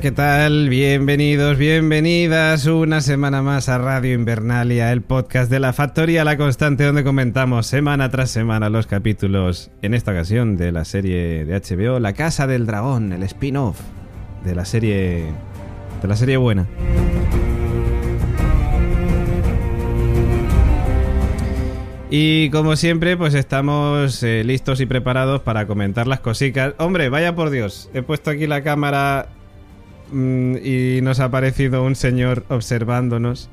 ¿Qué tal? Bienvenidos, bienvenidas una semana más a Radio Invernalia, el podcast de la Factoría La Constante, donde comentamos semana tras semana los capítulos, en esta ocasión de la serie de HBO, La Casa del Dragón, el spin-off de la serie. de la serie buena. Y como siempre, pues estamos eh, listos y preparados para comentar las cositas. Hombre, vaya por Dios, he puesto aquí la cámara y nos ha aparecido un señor observándonos.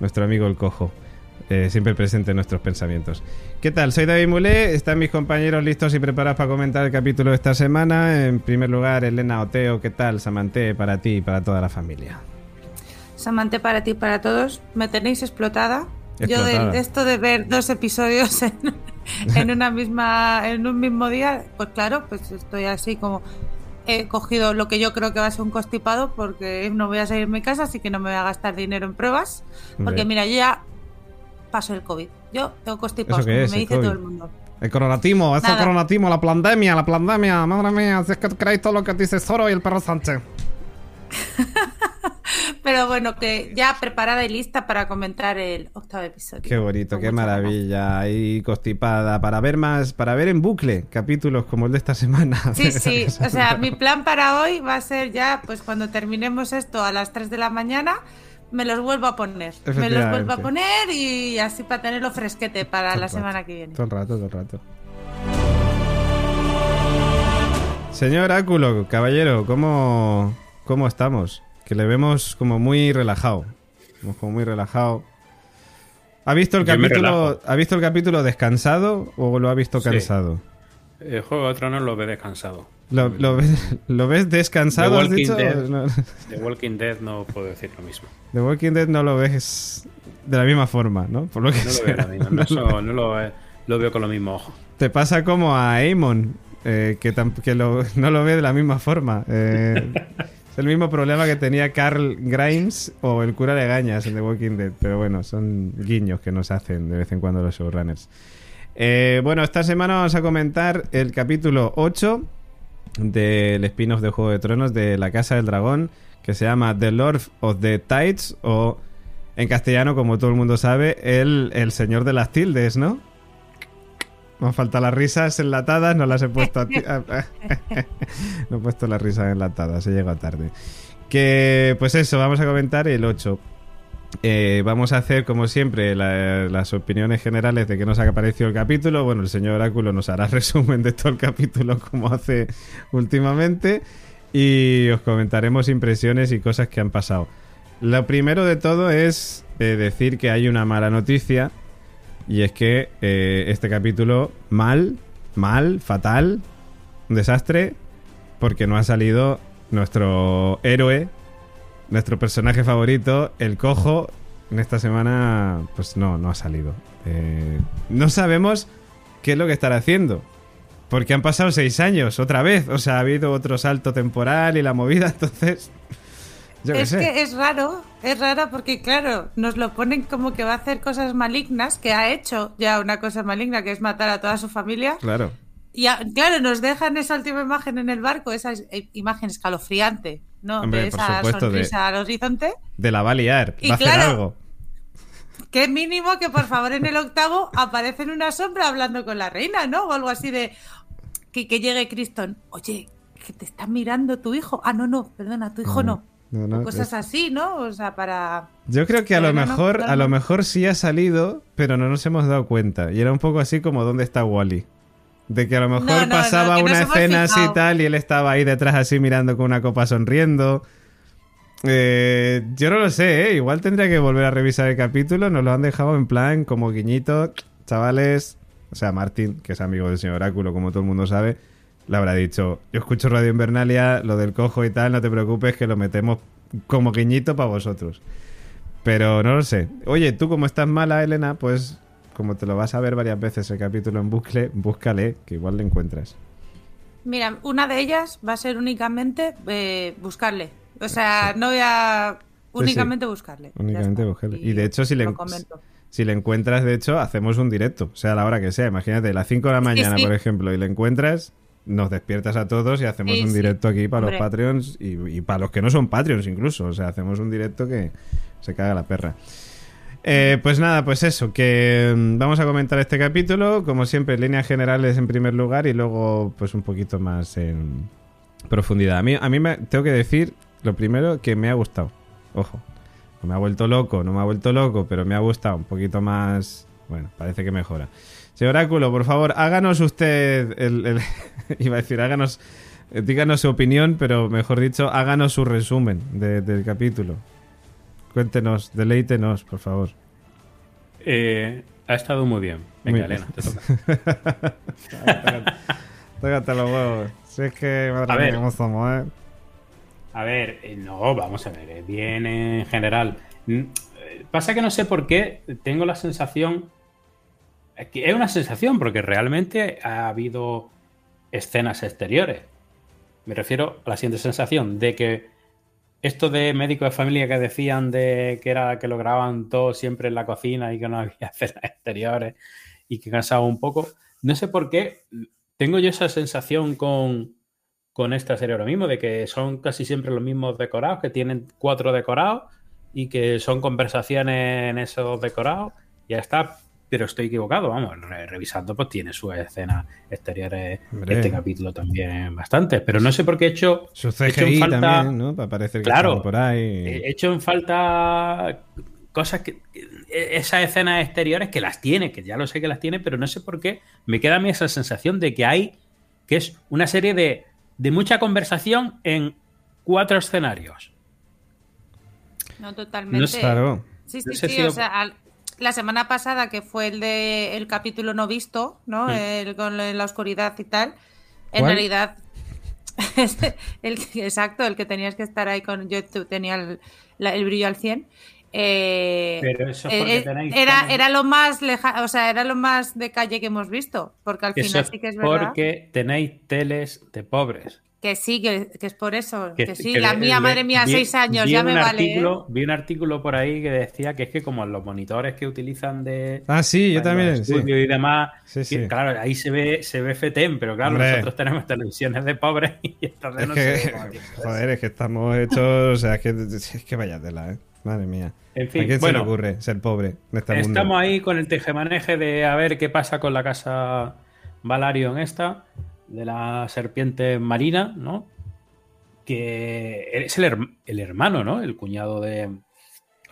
Nuestro amigo el cojo. eh, siempre presente en nuestros pensamientos. ¿Qué tal? Soy David Mulé, están mis compañeros listos y preparados para comentar el capítulo de esta semana. En primer lugar, Elena Oteo, ¿qué tal? Samante, para ti y para toda la familia. Samante para ti y para todos. Me tenéis explotada. Yo de esto de ver dos episodios en, en una misma en un mismo día, pues claro, pues estoy así como he cogido lo que yo creo que va a ser un constipado porque no voy a salir de mi casa, así que no me voy a gastar dinero en pruebas, porque mira, yo ya paso el COVID. Yo tengo constipados, ¿Eso qué como es, me dice COVID? todo el mundo. El coronatimo, es el Nada. coronatimo, la pandemia, la pandemia, madre mía, si es que creéis todo lo que dice Zoro y el perro Sánchez. Pero bueno, que ya preparada y lista para comentar el octavo episodio. Qué bonito, Con qué ganas. maravilla. Ahí constipada. Para ver más, para ver en bucle capítulos como el de esta semana. Sí, sí. O sea, mi plan para hoy va a ser ya, pues cuando terminemos esto a las 3 de la mañana, me los vuelvo a poner. Me los vuelvo a poner y así para tenerlo fresquete para Todo la rato, semana que viene. Todo el rato, todo el rato. Señor Áculo, caballero, ¿cómo, ¿cómo estamos? Que le vemos como muy relajado. Como muy relajado. ¿Ha visto el Yo capítulo. ¿ha visto el capítulo descansado o lo ha visto Sí. cansado? El Juego de Tronos lo ve descansado. ¿Lo, lo ves, lo ves descansado, The has Walking dicho? Dead. No. The Walking Dead no puedo decir lo mismo. The Walking Dead no lo ves de la misma forma, ¿no? Por lo que No lo veo, lo mismo, no, eso no lo, eh, lo veo con los mismos ojos. Te pasa como a Amon, eh, que, no lo ve de la misma forma. Eh, es el mismo problema que tenía Carl Grimes o el cura de Gañas en The Walking Dead. Pero bueno, son guiños que nos hacen de vez en cuando los showrunners. Eh, bueno, esta semana vamos a comentar el capítulo 8 del spin-off de Juego de Tronos de La Casa del Dragón, que se llama The Lord of the Tides, o en castellano, como todo el mundo sabe, el, el Señor de las Tildes, ¿no? Me han faltado las risas enlatadas, no las he puesto a ti- no he puesto las risas enlatadas, he llegado tarde. Que, pues eso, vamos a comentar el 8. Eh, vamos a hacer, como siempre, la- las opiniones generales de qué nos ha parecido el capítulo. Bueno, el señor Oráculo nos hará resumen de todo el capítulo como hace últimamente. Y os comentaremos impresiones y cosas que han pasado. Lo primero de todo es eh, decir que hay una mala noticia. Y es que eh, este capítulo, mal, mal, fatal, un desastre, porque no ha salido nuestro héroe, nuestro personaje favorito, el cojo. En esta semana, pues no, no ha salido. Eh, no sabemos qué es lo que estará haciendo. Porque han pasado seis años otra vez. O sea, ha habido otro salto temporal y la movida, entonces. Yo es sé. que es raro, es raro porque claro, nos lo ponen como que va a hacer cosas malignas, que ha hecho ya una cosa maligna, que es matar a toda su familia. Claro. Y a- claro, nos dejan esa última imagen en el barco, esa es- eh, imagen escalofriante, ¿no? Hombre, de esa supuesto, de- sonrisa al horizonte. De la va a liar. Y va a hacer claro, algo. Qué mínimo que por favor en el octavo aparece en una sombra hablando con la reina, ¿no? O algo así de que, que llegue Criston. Oye, que te está mirando tu hijo. Ah, no, no, perdona, tu hijo no. No, no, O cosas es- así, ¿no? O sea, para. Yo creo que a lo Pero mejor, a lo mejor sí ha salido, pero no nos hemos dado cuenta. Y era un poco así como ¿dónde está Wally? De que a lo mejor pasaba una escena así y tal y él estaba ahí detrás así mirando con una copa sonriendo. Eh, yo no lo sé, ¿eh? Igual tendría que volver a revisar el capítulo. Nos lo han dejado en plan como guiñito. Chavales, o sea, Martín, que es amigo del señor Oráculo, como todo el mundo sabe, le habrá dicho, yo escucho Radio Invernalia, lo del cojo y tal, no te preocupes que lo metemos como guiñito para vosotros. Pero no lo sé. Oye, tú como estás mala, Elena, pues como te lo vas a ver varias veces el capítulo en bucle, búscale, que igual le encuentras. Mira, una de ellas va a ser únicamente eh, buscarle. O sea, no voy a únicamente buscarle. Únicamente buscarle. Y de hecho, si le, si le encuentras, de hecho, hacemos un directo, sea a la hora que sea. Imagínate, a las 5 de la mañana, sí. por ejemplo, y le encuentras, nos despiertas a todos y hacemos Sí, un sí. directo aquí para los. Patreons y, y para los que no son Patreons incluso. O sea, hacemos un directo que se caga la perra. Eh, pues nada, pues eso, que mm, vamos a comentar este capítulo, como siempre, en líneas generales en primer lugar y luego pues un poquito más en profundidad. A mí, a mí me, tengo que decir, lo primero, que me ha gustado. Ojo, no me ha vuelto loco, no me ha vuelto loco, pero me ha gustado un poquito más... Bueno, parece que mejora. Señor Oráculo, por favor, háganos usted el... el- iba a decir, háganos... eh, Díganos su opinión, pero mejor dicho, háganos su resumen de- del capítulo. Cuéntenos, deleítenos, por favor. Eh, ha estado muy bien. Venga, Muy bien. Elena, te toca. Tócate los huevos. Si es que, madre A mía, ver. cómo somos, ¿eh? A ver, eh, no, vamos a ver, bien en general. Mm, Pasa que no sé por qué tengo la sensación. Es una sensación, porque realmente ha habido escenas exteriores. Me refiero a la siguiente sensación: de que esto de médico de familia que decían de que era que lo grababan todo siempre en la cocina y que no había escenas exteriores y que cansaba un poco. No sé por qué tengo yo esa sensación con, con esta serie ahora mismo, de que son casi siempre los mismos decorados, que tienen cuatro decorados y que son conversaciones en esos decorados. Ya está, pero estoy equivocado, vamos, re- revisando, pues tiene sus escenas exteriores Hombre. este capítulo también bastantes, pero no sé por qué he hecho, Su he hecho en CGI falta- también, ¿no? Para parecer que Claro. por ahí. He hecho en falta cosas que. Esas escenas exteriores que las tiene, que ya lo sé que las tiene, pero no sé por qué me queda a mí esa sensación de que hay. que es una serie de, de mucha conversación en cuatro escenarios. No, totalmente. No Claro. Sí, sí, No sé sí. si O lo- sea, al- la semana pasada, que fue el de el capítulo no visto, ¿no? Mm. El con la oscuridad y tal. En ¿Cuál? realidad. el, que- exacto, el que tenías que estar ahí con. Yo tenía el, la- el brillo al 100. eh, Pero eso es porque eh, tenéis era, era lo más leja, o sea, era lo más de calle que hemos visto. Porque al Eso final sí que es verdad porque tenéis teles de pobres. Que sí, que, que es por eso. Que, sí, que la le- mía, le- madre mía, vi- seis años, ya me vale. ¿eh? artículo- Vi un artículo por ahí que decía que es que como los monitores que utilizan de, Ah, sí, yo también. Sí. y demás. Sí, sí. Claro, ahí se ve, se ve FETEM, pero claro, Hombre. nosotros tenemos televisiones de pobres y entonces Es no cómo que ser. joder, es que estamos hechos. O sea, es que, es que vaya tela, ¿eh? Madre mía. En ¿A fin, quién se bueno, le ocurre ser pobre en este mundo? estamos ahí con el tejemaneje de a ver qué pasa con la casa Valario en esta, de la serpiente marina, ¿no? Que es el, her- el hermano, ¿no? El cuñado de.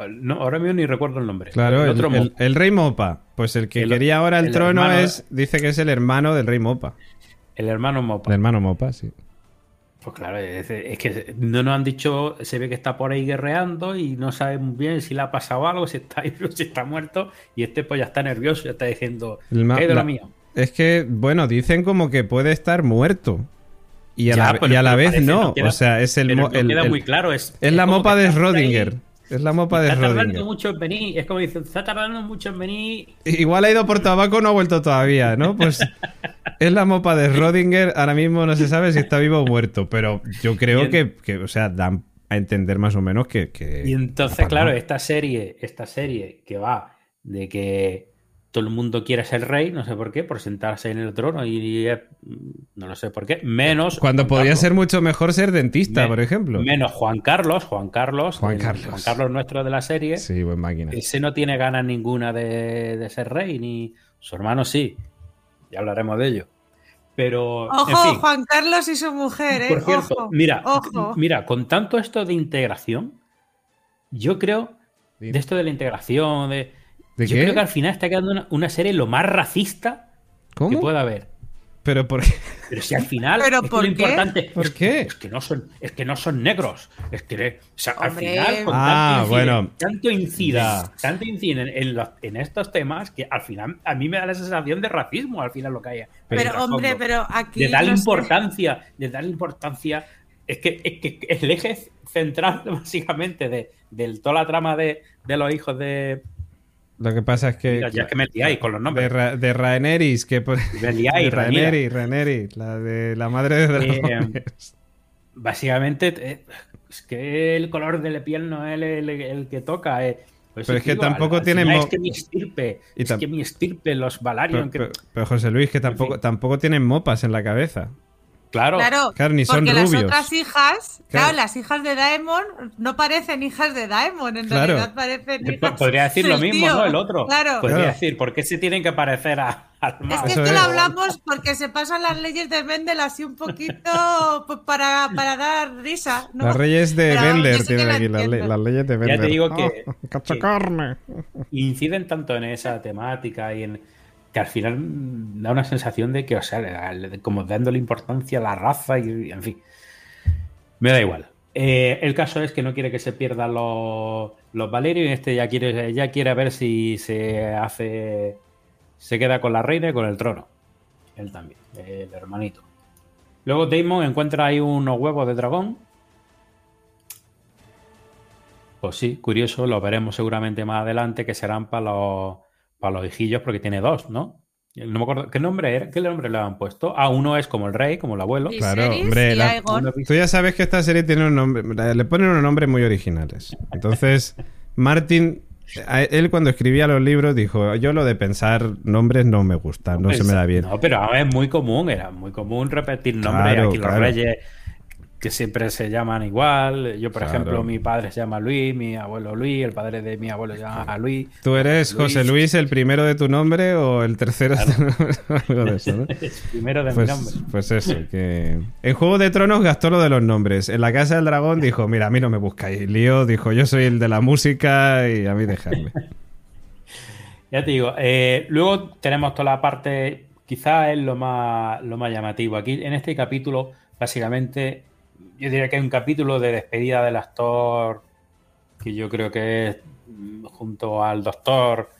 No, ahora mismo ni recuerdo el nombre. Claro, el, otro el- mo- el rey Mopa. Pues el que quería ahora el, trono hermano- es. Dice que es el hermano del rey Mopa. el hermano Mopa. El hermano Mopa, sí. Pues claro, es, es que no nos han dicho, se ve que está por ahí guerreando y no sabe muy bien si le ha pasado algo, si está si está muerto, y este pues ya está nervioso, ya está diciendo, ¿qué de lo mío? Es que, bueno, dicen como que puede estar muerto. Y a Ya, la, pero- y a la vez parece, no. no queda- o sea, es el, el- queda muy claro, es, es la mopa de Schrödinger. Es la mopa de Está tardando mucho en venir, es como dicen, está tardando mucho en venir. Igual ha ido por tabaco, no ha vuelto todavía, ¿no? Pues es la mopa de Schrödinger. Ahora mismo no se sabe si está vivo o muerto, pero yo creo que, que, o sea, dan a entender más o menos que. que- Y entonces, claro, esta serie, esta serie que va de que todo el mundo quiere ser rey, no sé por qué, por sentarse en el trono y, eh, no lo sé por qué, menos Cuando Juan podría Carlos. ser mucho mejor ser dentista, Me- por ejemplo. Menos Juan Carlos, Juan Carlos, Juan el- Carlos. Juan Carlos nuestro de la serie. Sí, buen máquina. Ese no tiene ganas ninguna de, de ser rey, ni su hermano sí. Ya hablaremos de ello. Pero, Ojo, en fin, Juan Carlos y su mujer, ¿eh? por cierto, Ojo, mira, ojo. mira, con tanto esto de integración, yo creo, de esto de la integración, de, ¿De yo qué? creo que al final está quedando una, una serie lo más racista que pueda haber. Pero por qué? Pero si al final ¿Pero es por lo qué? importante ¿Por es, qué? es que no son es que no son negros. Es que o sea, al final con Ah, tanto incide, bueno. tanto incida, tanto incide en, los- en estos temas que al final a mí me da la sensación de racismo al final lo que hay. Pero, hombre, pero aquí. de darle no sé. importancia, de darle importancia. Es que, es que el eje central, básicamente, de, de toda la trama de, de los hijos de. Lo que pasa es que. Mira, ya es que me liáis con los De, nombres. Ra- de Rhaenerys, que por- Me liáis, de Rhaenyra. Rhaenerys, Rhaenerys, la de la madre de dragones. Básicamente, eh, es que el color de la piel no es el, el- el que toca. eh. Pero es que digo, tampoco al- al tienen Es que mi estirpe, Y es que mi estirpe, los Valarion. pero, que- pero- pero, José Luis, que tampoco, fin. tampoco tienen mopas en la cabeza. Claro, Claro, Claro, ni son porque las otras hijas, Claro. claro. las hijas de Daemon no parecen hijas de Daemon, en Claro. realidad parecen hijas Podría decir lo mismo, tío. ¿no? El otro. Claro. Podría Claro. decir, ¿por qué se tienen que parecer a, al Es que esto es. lo hablamos porque se pasan las leyes de Mendel así un poquito pues, para, para dar risa. ¿no? Las reyes de que tienen aquí, las, le- entiendo. las leyes de Bender. te digo que- ¡Oh, cachacarne! inciden tanto en esa temática y en que al final da una sensación de que, o sea, como dándole importancia a la raza y, y en fin. Me da igual. Eh, el caso es que no quiere que se pierdan los, los Valerios y este ya quiere, ya quiere ver si se hace. Se queda con la reina y con el trono. Él también, el hermanito. Luego Damon encuentra ahí unos huevos de dragón. Pues sí, curioso, lo veremos seguramente más adelante que serán para los, para los hijillos porque tiene dos, ¿no? No me acuerdo, ¿qué nombre era? ¿Qué nombre le han puesto? Ah, uno es como el rey, como el abuelo. Claro, hombre, la- Tú ya sabes que esta serie tiene un nombre, le ponen unos nombres muy originales. Entonces, Martin, a- él cuando escribía los libros dijo, yo lo de pensar nombres no me gusta, no se me da bien. No, pero es muy común, era muy común repetir nombres. Claro, Aquí los claro. reyes que siempre se llaman igual. Yo, por Claro. ejemplo, mi padre se llama Luis, mi abuelo Luis, el padre de mi abuelo se llama Luis. ¿Tú eres Luis. José Luis el primero de tu nombre o el tercero de tu nombre? Algo de eso, ¿no? Es primero de mi Pues, nombre. pues eso, que... En Juego de Tronos gastó lo de los nombres. En la Casa del Dragón dijo, mira, a mí no me buscáis. Lío dijo, yo soy el de la música y a mí dejadme. Ya te digo, eh, luego tenemos toda la parte, quizás es lo más, lo más llamativo. Aquí en este capítulo, básicamente, yo diría que hay un capítulo de despedida del actor, que yo creo que es mm, junto al doctor,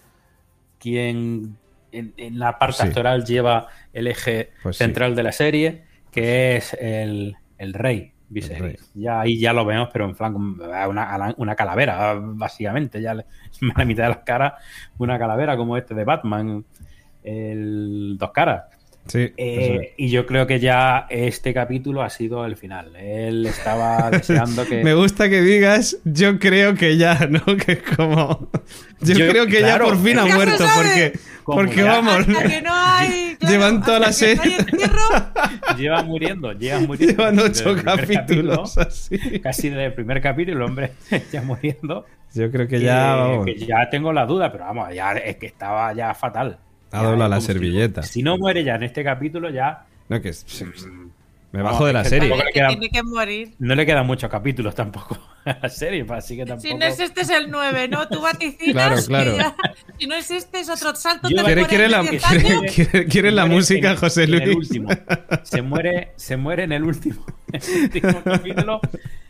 quien en, en la parte Sí. actoral lleva el eje Pues sí. central de la serie, que es el, el rey. Viserys. rey. Ya ahí ya lo vemos, pero en plan una, una calavera, básicamente. Ya le- a la mitad de las caras, una calavera como este de Batman, el dos caras. Sí, Eh, y yo creo que ya este capítulo ha sido el final. Él estaba deseando que. Me gusta que digas, yo creo que ya, ¿no? Que es como... Yo, Yo- creo que claro, ya por fin ha muerto, porque, porque ya. vamos, Hasta que no hay. claro, Llevan toda la no serie. lleva muriendo, lleva muriendo. llevan ocho capítulos capítulo, así. casi desde el primer capítulo, el hombre ya muriendo. Yo creo que ya, vamos, que ya tengo la duda, pero vamos, ya es que estaba ya fatal. Ha doblado es la servilleta. Si, no muere ya en este capítulo, ya No, que es- me bajo de la es serie. que queda- tiene que morir. no le quedan muchos capítulos tampoco a la serie, así que tampoco. Si no es este, es el 9, ¿no? Tú vaticinas. Claro, claro. ya- si no es este, es otro salto. Yo- ¿Quiere, quiere de la, 10 quiere- quiere- quiere la música, en- José en Luis? el último. Se muere, se muere en el último, en el último capítulo.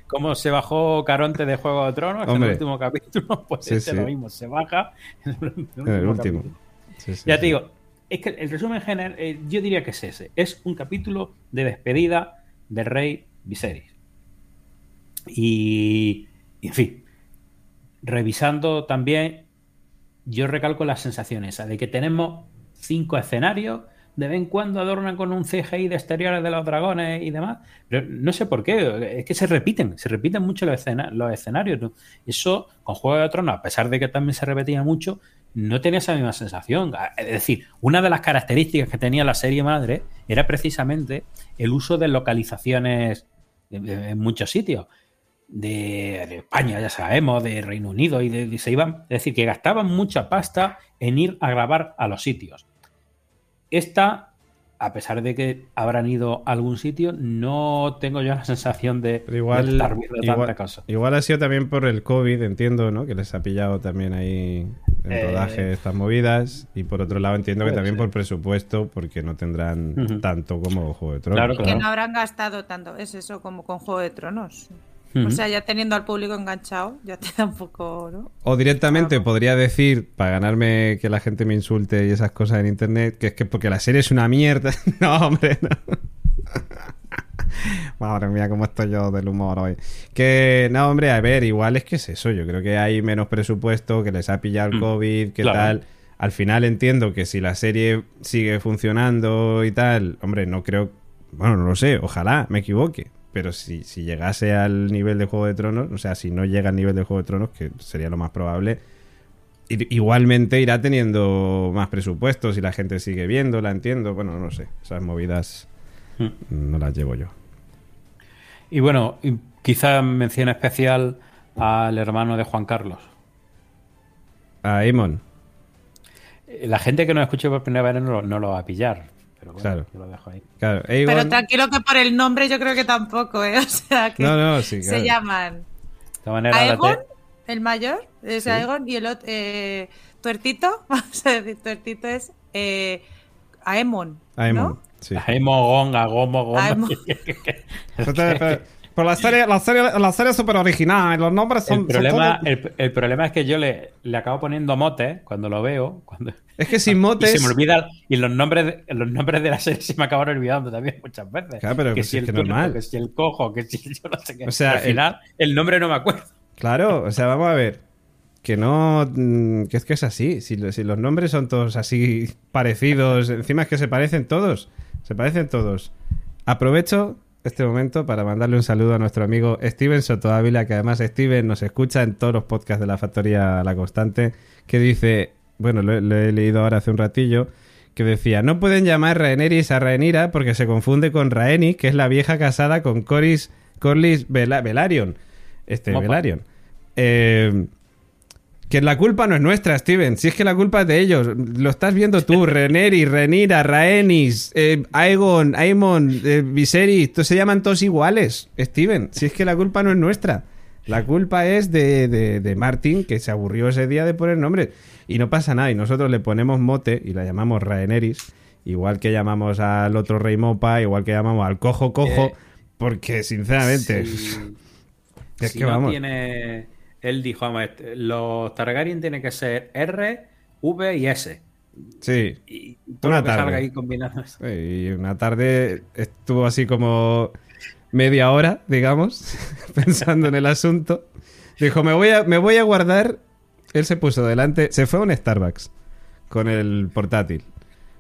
Como se bajó Caronte de Juego de Tronos en el último capítulo, pues Sí, este sí. lo mismo, se baja en el último. En el último. Capítulo. Sí, sí, Ya te digo, es que el resumen general, eh, yo diría que es ese. Es un capítulo de despedida del rey Viserys. Y, y, en fin, revisando también, yo recalco las sensaciones esa de que tenemos cinco escenarios, de vez en cuando adornan con un CGI de exteriores de los dragones y demás, pero no sé por qué, es que se repiten, se repiten mucho los, escena- los escenarios. ¿no? Eso, con Juego de Tronos, a pesar de que también se repetía mucho, no tenía esa misma sensación. Es decir, una de las características que tenía la serie madre era precisamente el uso de localizaciones en- muchos sitios. De, de España, ya sabemos, de Reino Unido y de, y se iban, es decir, que gastaban mucha pasta en ir a grabar a los sitios. Esta, a pesar de que habrán ido a algún sitio, no tengo yo la sensación de, Pero igual, de estar viendo igual, tanta cosa. igual ha sido también por el COVID, entiendo, ¿no? Que les ha pillado también ahí en Eh, rodaje estas movidas. Y por otro lado entiendo que también por presupuesto, porque no tendrán tanto como Juego de Tronos. Claro, Y que no habrán gastado tanto. Es eso como con Juego de Tronos. O sea, ya teniendo al público enganchado, ya te da un poco, ¿no? O directamente Claro. podría decir, para ganarme que la gente me insulte y esas cosas en internet, que es que porque la serie es una mierda. no, hombre, no. Madre mía, cómo estoy yo del humor hoy. Que, no, hombre, a ver, igual es que es eso. Yo creo que hay menos presupuesto, que les ha pillado el Mm, COVID, que claro. tal. Al final entiendo que si la serie sigue funcionando y tal, hombre, no creo. Bueno, no lo sé, ojalá me equivoque. Pero si, si llegase al nivel de Juego de Tronos, o sea, si no llega al nivel de Juego de Tronos, que sería lo más probable, igualmente irá teniendo más presupuestos y la gente sigue viendo, la entiendo. Bueno, no sé, esas movidas Mm. no las llevo yo. Y bueno, y quizá mención especial al hermano de Juan Carlos. A Amon, Eh, La gente que nos escuche por primera vez no, lo- no lo va a pillar. Pero bueno, Claro. yo lo dejo ahí. claro. Pero tranquilo que por el nombre yo creo que tampoco, ¿eh? O sea, que No, no, sí, claro. se llaman De manera, la Aegon, te- el mayor, es Sí. Aegon, y el otro, eh, Tuertito, vamos a decir, Tuertito es eh, Aemon. Aemon, ¿no? Sí. Gonga, Gomo, Gomo. Aemon. Pero la serie, la serie, la serie es súper original, los nombres El problema, el, el problema es que yo le, le acabo poniendo motes cuando lo veo. Cuando, Es que sin y motes... se me olvida. Y los nombres, de, los nombres de la serie se me acaban olvidando también muchas veces. Claro, pero que pues si es el que normal. que si el cojo, que si yo no sé qué. O sea, Al el- final, el... nombre no me acuerdo. Claro, o sea, vamos a ver. Que no. mm, Que es que es así. Si, lo- si los nombres son todos así parecidos, encima es que se parecen todos. Se parecen todos. Aprovecho este momento para mandarle un saludo a nuestro amigo Steven Soto Ávila, que además Steven nos escucha en todos los podcasts de la Factoría La Constante, que dice. Bueno, lo, he- lo he leído ahora hace un ratillo. Que decía, no pueden llamar Rhaenerys a Rhaenyra porque se confunde con Rhaenys, que es la vieja casada con Coris, Corlys Vela- Velaryon. Este. Velaryon. Eh, que la culpa no es nuestra, Steven. Si es que la culpa es de ellos. Lo estás viendo tú. Reneri, Renira, Rhaenys, eh, Aegon, Aemon, eh, Viserys. Todos se llaman todos iguales, Steven. Si es que la culpa no es nuestra. La culpa es de, de, de Martin, que se aburrió ese día de poner nombres. Y no pasa nada. Y nosotros le ponemos mote y la llamamos Rhaenerys. Igual que llamamos al otro rey Mopa, igual que llamamos al cojo cojo. Eh, porque, sinceramente... Si, Es si que no vamos. tiene. Él dijo, vamos, este, los Targaryen tienen que ser R, V y S. Sí. Y todo Una lo que tarde. salga ahí una tarde estuvo así como media hora, digamos, pensando en el asunto. Dijo, me voy a, me voy a guardar. Él se puso delante, se fue a un Starbucks con el portátil.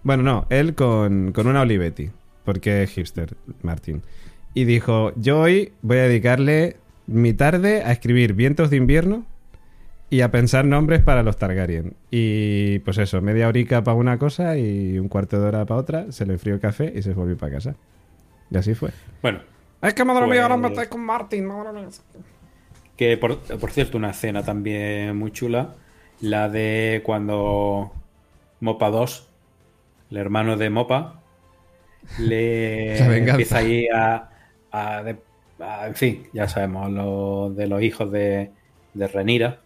Bueno, no, él con, con una Olivetti, porque es hipster, Martín. Y dijo, yo hoy voy a dedicarle mi tarde a escribir Vientos de invierno y a pensar nombres para los Targaryen. Y pues eso, media horica para una cosa y un cuarto de hora para otra, se le enfrió el café y se volvió para casa. Y así fue. Bueno, Es que madre mía, ahora me estoy con Martin, que por, por cierto, una escena también muy chula. La de cuando Mopa 2, el hermano de Mopa, le empieza ahí a, a de- a- En fin, ya sabemos, lo de los hijos de, de Renira.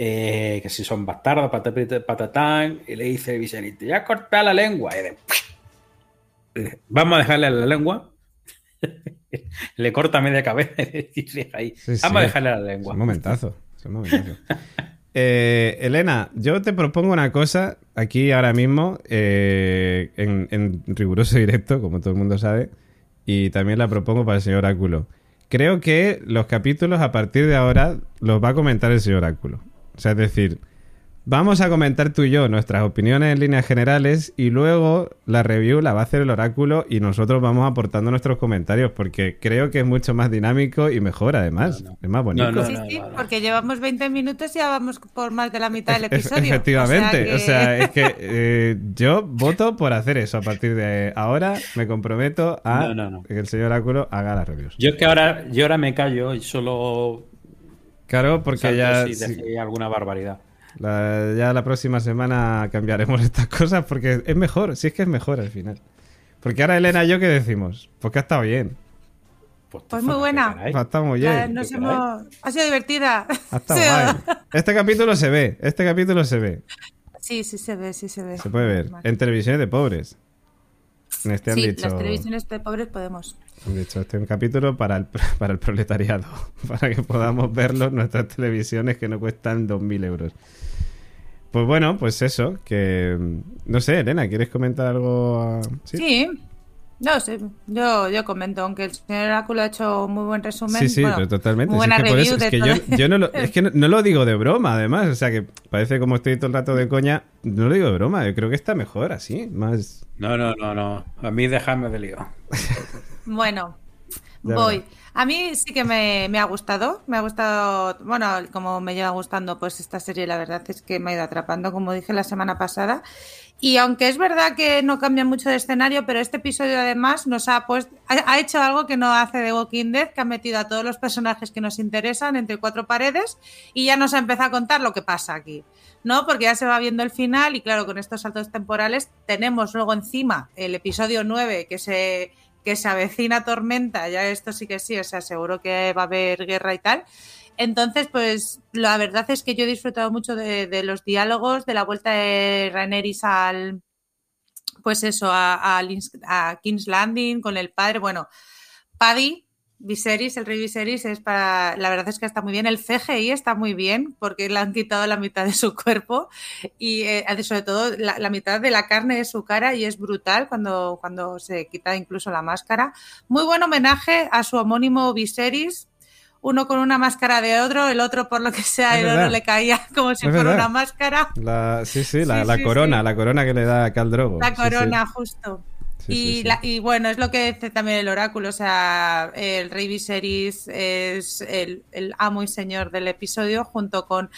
eh, que si son bastardos, patat- patatán, y le dice el Viserys, te voy a cortar la lengua. Y de- Vamos a dejarle la lengua. le corta media cabeza y dice ahí, Sí, sí. vamos a dejarle la Es lengua. un momentazo. es un momentazo. Eh, Elena, yo te propongo una cosa aquí ahora mismo, eh, en, en riguroso directo, como todo el mundo sabe, y también la propongo para el señor Áculo. Creo que los capítulos a partir de ahora los va a comentar el señor Áculo. O sea, es decir, vamos a comentar tú y yo nuestras opiniones en líneas generales y luego la review la va a hacer el oráculo y nosotros vamos aportando nuestros comentarios porque creo que es mucho más dinámico y mejor además. No, no. Es más bonito. No, sí, no, sí, no, no. porque llevamos 20 minutos y ya vamos por más de la mitad del episodio. Efectivamente, o sea, que- es que eh, yo voto por hacer eso. A partir de ahora me comprometo a No, no, no. que el señor Áculo haga las reviews. Yo es que ahora, yo ahora me callo y solo Claro, porque ya, si sí, alguna barbaridad. La, ya la próxima semana cambiaremos estas cosas porque es mejor, si es que es mejor al final. Porque ahora Elena y yo, ¿qué decimos? Pues que ha estado bien. Pues, Pues muy buena. Ah, Está muy bien. nos hemos... Ha sido divertida. Sí, guay. Este capítulo se ve. Este capítulo se ve. Sí, sí se ve, sí se ve. Se puede ver. En televisiones de pobres. En este han Sí, dicho. las televisiones de pobres podemos. Han dicho, este es un capítulo para el, para el proletariado. Para que podamos verlo en nuestras televisiones que no cuestan 2.000 euros. Pues bueno, pues eso. Que. No sé, Elena, ¿quieres comentar algo? Sí. Sí. No sé, yo, yo comento, aunque el señor Oráculo ha hecho un muy buen resumen. Sí, sí, bueno, pero totalmente. Muy Si es buena que por review eso, es de que yo, todo. yo no lo, es que no, no lo digo de broma, además. O sea, que parece como estoy todo el rato de coña. No lo digo de broma. Yo creo que está mejor así. Más. No, no, no, no. A mí dejadme de lío. Bueno, Ya voy. A mí sí que me, me ha gustado. Me ha gustado, bueno, como me lleva gustando pues esta serie, la verdad es que me ha ido atrapando, como dije la semana pasada. Y aunque es verdad que no cambia mucho de escenario, pero este episodio además nos ha puesto, ha, hecho algo que no hace de Walking Dead, que ha metido a todos los personajes que nos interesan entre cuatro paredes y ya nos ha empezado a contar lo que pasa aquí. ¿no? Porque ya se va viendo el final y claro, con estos saltos temporales tenemos luego encima el episodio 9 que se, que se avecina tormenta, ya esto sí que sí, o sea, seguro que va a haber guerra y tal. Entonces, pues la verdad es que yo he disfrutado mucho de, los diálogos, de la vuelta de Rhaenerys al, pues eso, a King's Landing con el padre, bueno, Paddy, Viserys, el rey Viserys es para, la verdad es que está muy bien, el CGI está muy bien porque le han quitado la mitad de su cuerpo y eh, sobre todo la, la mitad de la carne de su cara y es brutal cuando, cuando se quita incluso la máscara. Muy buen homenaje a su homónimo Viserys, uno con una máscara de otro, el otro por lo que sea, el verdad. le caía como si Es fuera verdad. una máscara. La, sí, sí, la, Sí, la sí, corona, sí. la corona que le da a Caldrogo. La corona, justo. Y, la- bueno, es lo que dice también el oráculo, o sea, el rey Viserys es el, el amo y señor del episodio, junto con...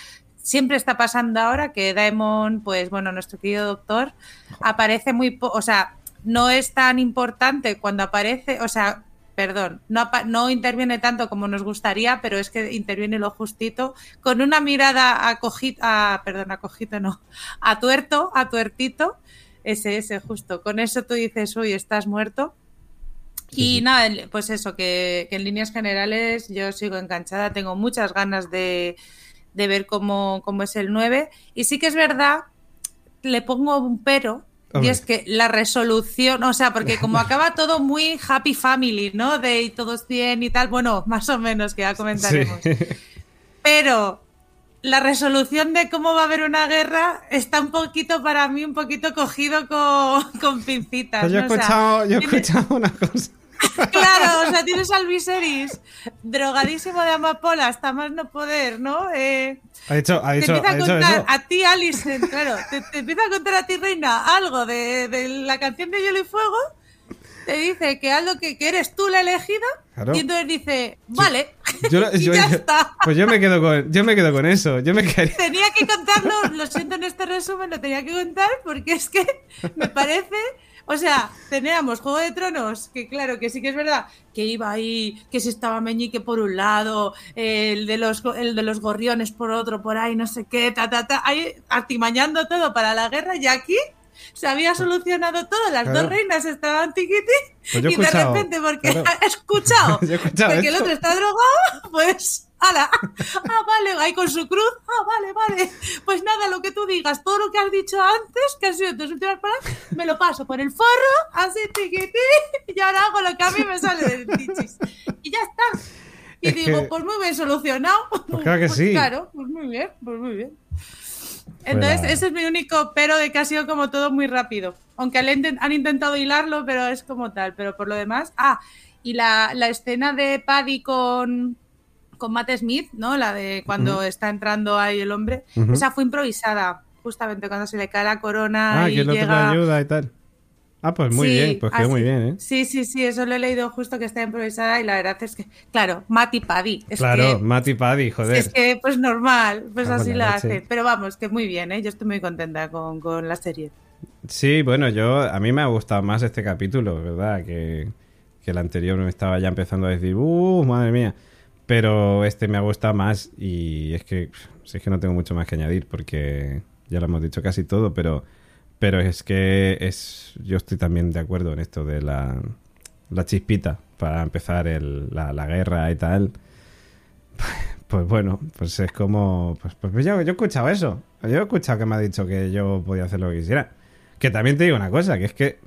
Siempre está pasando ahora que Daemon, pues bueno, nuestro querido doctor, aparece muy... po- o sea, no es tan importante cuando aparece, o sea, perdón, no, no interviene tanto como nos gustaría, pero es que interviene lo justito, con una mirada a cojito, a, perdón, a cojito no, a tuerto, a tuertito, ese, ese, justo. Con eso tú dices, uy, estás muerto. Sí, y sí. nada, pues eso, que, que en líneas generales yo sigo enganchada, tengo muchas ganas de, de ver cómo, cómo es el 9. Y sí que es verdad, le pongo un pero, y es que la resolución, o sea, porque como acaba todo muy happy family, ¿no? De y todos bien y tal, bueno, más o menos, que ya comentaremos. Sí. Pero la resolución de cómo va a haber una guerra está un poquito, para mí, un poquito cogido con, con pincitas. Pues yo he ¿no? O sea, escuchado, yo he tiene- escuchado una cosa. Claro, o sea, tienes al Viserys drogadísimo de amapola hasta más no poder, ¿no? Eh, Ha dicho, ha te dicho, empieza a contar eso. a ti, Alison, claro, te, te empieza a contar a ti, Reina, algo de, de la canción de Hielo y Fuego, te dice que algo que, que eres tú la elegida, Claro. y entonces dice, vale, Yo, y yo- ya está. Pues yo me quedo con, yo me quedo con eso. Yo me quedaría. Tenía que contarlo, lo siento en este resumen, lo tenía que contar porque es que me parece, o sea, teníamos Juego de Tronos, que claro, que sí que es verdad, que iba ahí, que se estaba Meñique por un lado, el de los el de los gorriones por otro, por ahí, no sé qué, ta, ta, ta, ahí artimañando todo para la guerra y aquí se había solucionado todo, las Claro. dos reinas estaban tiquiti Pues y de repente porque claro. ha escuchado, escuchado porque el otro está drogado, pues ¡Hala! Ah, vale, ahí con su cruz. Ah, vale, vale. Pues nada, lo que tú digas, todo lo que has dicho antes, que han sido tus últimas palabras, me lo paso por el forro, así tiquití, y ahora hago lo que a mí me sale del tichis. Y ya está. Y Es digo, que- pues muy bien solucionado. Pues claro que sí. Claro, pues muy bien, pues muy bien. Entonces, Pues- ese es mi único pero de que ha sido como todo muy rápido. Aunque han intentado hilarlo, pero es como tal. Pero por lo demás. Ah, y la, la escena de Paddy con, con Matt Smith, ¿no? La de cuando está entrando ahí el hombre. Esa fue improvisada. Justamente cuando se le cae la corona Ah, y que el otro le llega. ayuda y tal. Ah, pues muy Sí, bien, pues quedó así- muy bien, ¿eh? Sí, sí, sí, eso lo he leído justo que está improvisada y la verdad es que, claro, Matt y Paddy. Es claro, que, Mati Paddy, joder. es que, pues normal, pues Ah, así la hace. Pero vamos, que muy bien, ¿eh? Yo estoy muy contenta con, con la serie. Sí, bueno, yo a mí me ha gustado más este capítulo, ¿verdad? Que, que el anterior me estaba ya empezando a decir, ¡uh, madre mía! Pero este me ha gustado más y es que, si es que no tengo mucho más que añadir porque ya lo hemos dicho casi todo, pero, pero es que es, yo estoy también de acuerdo en esto de la, la chispita, para empezar el- la, la guerra y tal. Pues bueno, pues es como. Pues, pues yo, yo he escuchado eso. Yo he escuchado que me ha dicho que yo podía hacer lo que quisiera. Que también te digo una cosa, que es que.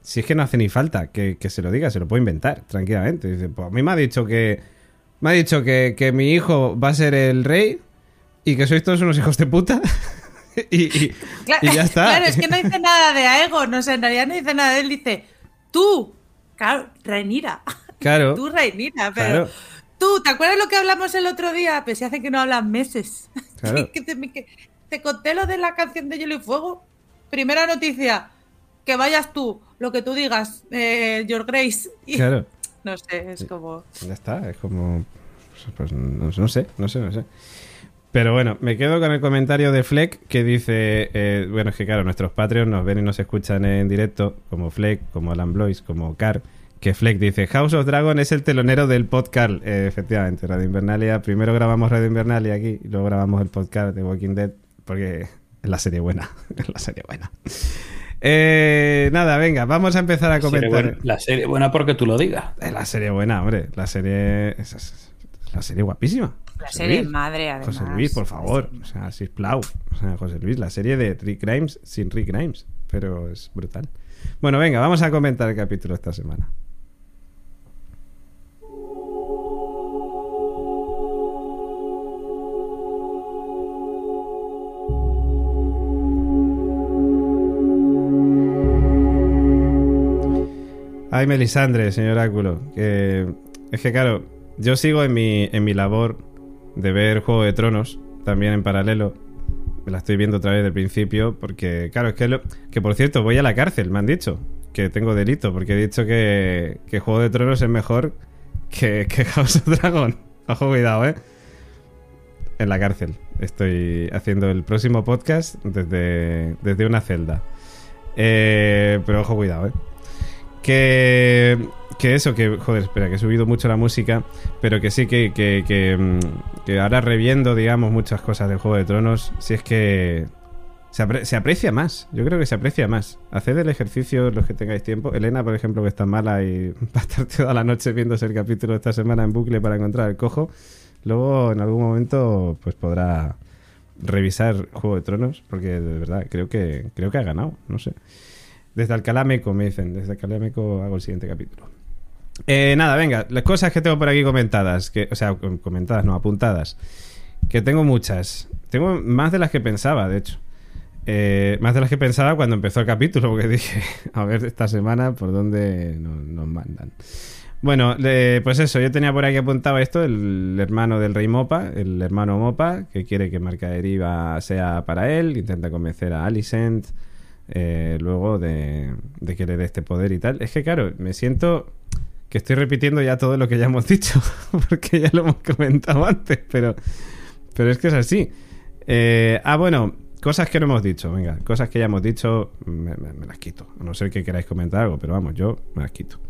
Si es que no hace ni falta que, que se lo diga, se lo puede inventar tranquilamente. Dice, pues a mí me ha dicho que. Me ha dicho que, que mi hijo va a ser el rey y que sois todos unos hijos de puta. y, y- Cla- y ya está. Claro, es que no dice nada de Aegon, no sé, en realidad no dice nada de él, dice tú, claro, Reinira. Claro. Tú, Reinira, pero Claro. tú, ¿te acuerdas lo que hablamos el otro día? Pues se hace que no hablan meses. Claro. que, te, que te conté lo de la canción de Hielo y Fuego. Primera noticia, que vayas tú, lo que tú digas, eh, Your Grace. Y- Claro. No sé, es como... Ya está, es como. Pues no, no sé, no sé, no sé. Pero bueno, me quedo con el comentario de Fleck que dice: eh, Bueno, es que claro, nuestros Patreons nos ven y nos escuchan en directo, como Fleck, como Alan Blois, como Car. Que Fleck dice: House of Dragon es el telonero del podcast. Eh, efectivamente, Radio Invernalia. Primero grabamos Radio Invernalia aquí y luego grabamos el podcast de Walking Dead porque es la serie buena. Es la serie buena. Eh, nada, venga, vamos a empezar a serie, comentar. buena, la serie buena porque tú lo digas. Eh, La serie buena, hombre. La serie. es- es- es la serie guapísima. La José serie Luis. madre, además. José Luis, por favor. O sea, Sisplau. O sea, José Luis, la serie de Rick Grimes sin Rick Grimes. Pero es brutal. Bueno, venga, vamos a comentar el capítulo esta semana. Ay, Melisandre, señor Áculo. Que es que, claro, yo sigo en mi, en mi labor de ver Juego de Tronos, también en paralelo. Me la estoy viendo otra vez del principio, porque, claro, es que, que por cierto, voy a la cárcel, me han dicho. Que tengo delito, porque he dicho que, que Juego de Tronos es mejor que, que House of Dragon. Ojo, cuidado, ¿eh? En la cárcel. Estoy haciendo el próximo podcast desde, desde una celda. Eh, pero ojo, cuidado, ¿eh? Que, que eso, que, joder, espera, que he subido mucho la música, pero que sí, que, que, que, mm, ahora reviendo, digamos, muchas cosas del Juego de Tronos, si es que se aprecia más, yo creo que se aprecia más. Haced el ejercicio los que tengáis tiempo. Elena, por ejemplo, que está mala y va a estar toda la noche viéndose el capítulo de esta semana en bucle para encontrar el cojo, luego en algún momento pues podrá revisar Juego de Tronos, porque de verdad creo que, creo que ha ganado, no sé. Desde Alcalá Meco, me dicen. Desde Alcalá Meco hago el siguiente capítulo. Eh, nada, venga, las cosas que tengo por aquí comentadas, que, o sea, com- comentadas, no, apuntadas. Que tengo muchas. Tengo más de las que pensaba, de hecho. Eh, más de las que pensaba cuando empezó el capítulo, porque dije, a ver esta semana por dónde no- nos mandan. Bueno, pues eso, yo tenía por aquí apuntado esto, el hermano del rey Mopa, el hermano Mopa, que quiere que Marca Deriva sea para él, intenta convencer a Alicent, eh, luego de, de que le dé este poder y tal. Es que claro, me siento que estoy repitiendo ya todo lo que ya hemos dicho, porque ya lo hemos comentado antes, pero, pero es que es así. Eh, ah, bueno, cosas que no hemos dicho, venga, cosas que ya hemos dicho, me, me- me las quito. A no ser que queráis comentar algo, pero vamos, yo me las quito.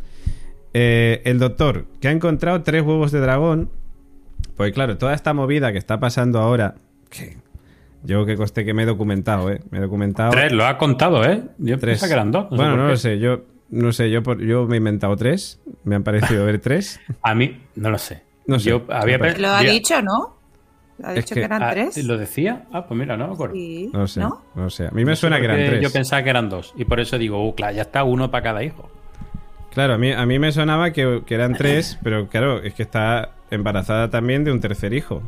Eh, el doctor, que ha encontrado tres huevos de dragón. Pues claro, toda esta movida que está pasando ahora, que yo que coste que me he documentado, ¿eh? Me he documentado. Tres, lo ha contado, ¿eh? Yo Tres. que eran dos. no sé bueno, no lo sé, yo no sé, yo, por- yo me he inventado tres. Me han parecido ver tres. A mí, no lo sé. No sé. Yo había Lo ha dicho, ¿no? Ha Es dicho que- que, eran Ah, tres. ¿Lo decía? Ah, pues mira, no me acuerdo. Sí, No sé, ¿no? no sé. A mí me No suena que eran tres. Yo pensaba que eran dos. Y por eso digo, uh, claro, ya está uno para cada hijo. Claro, a mí, a mí me sonaba que, que eran tres, pero claro, es que está embarazada también de un tercer hijo.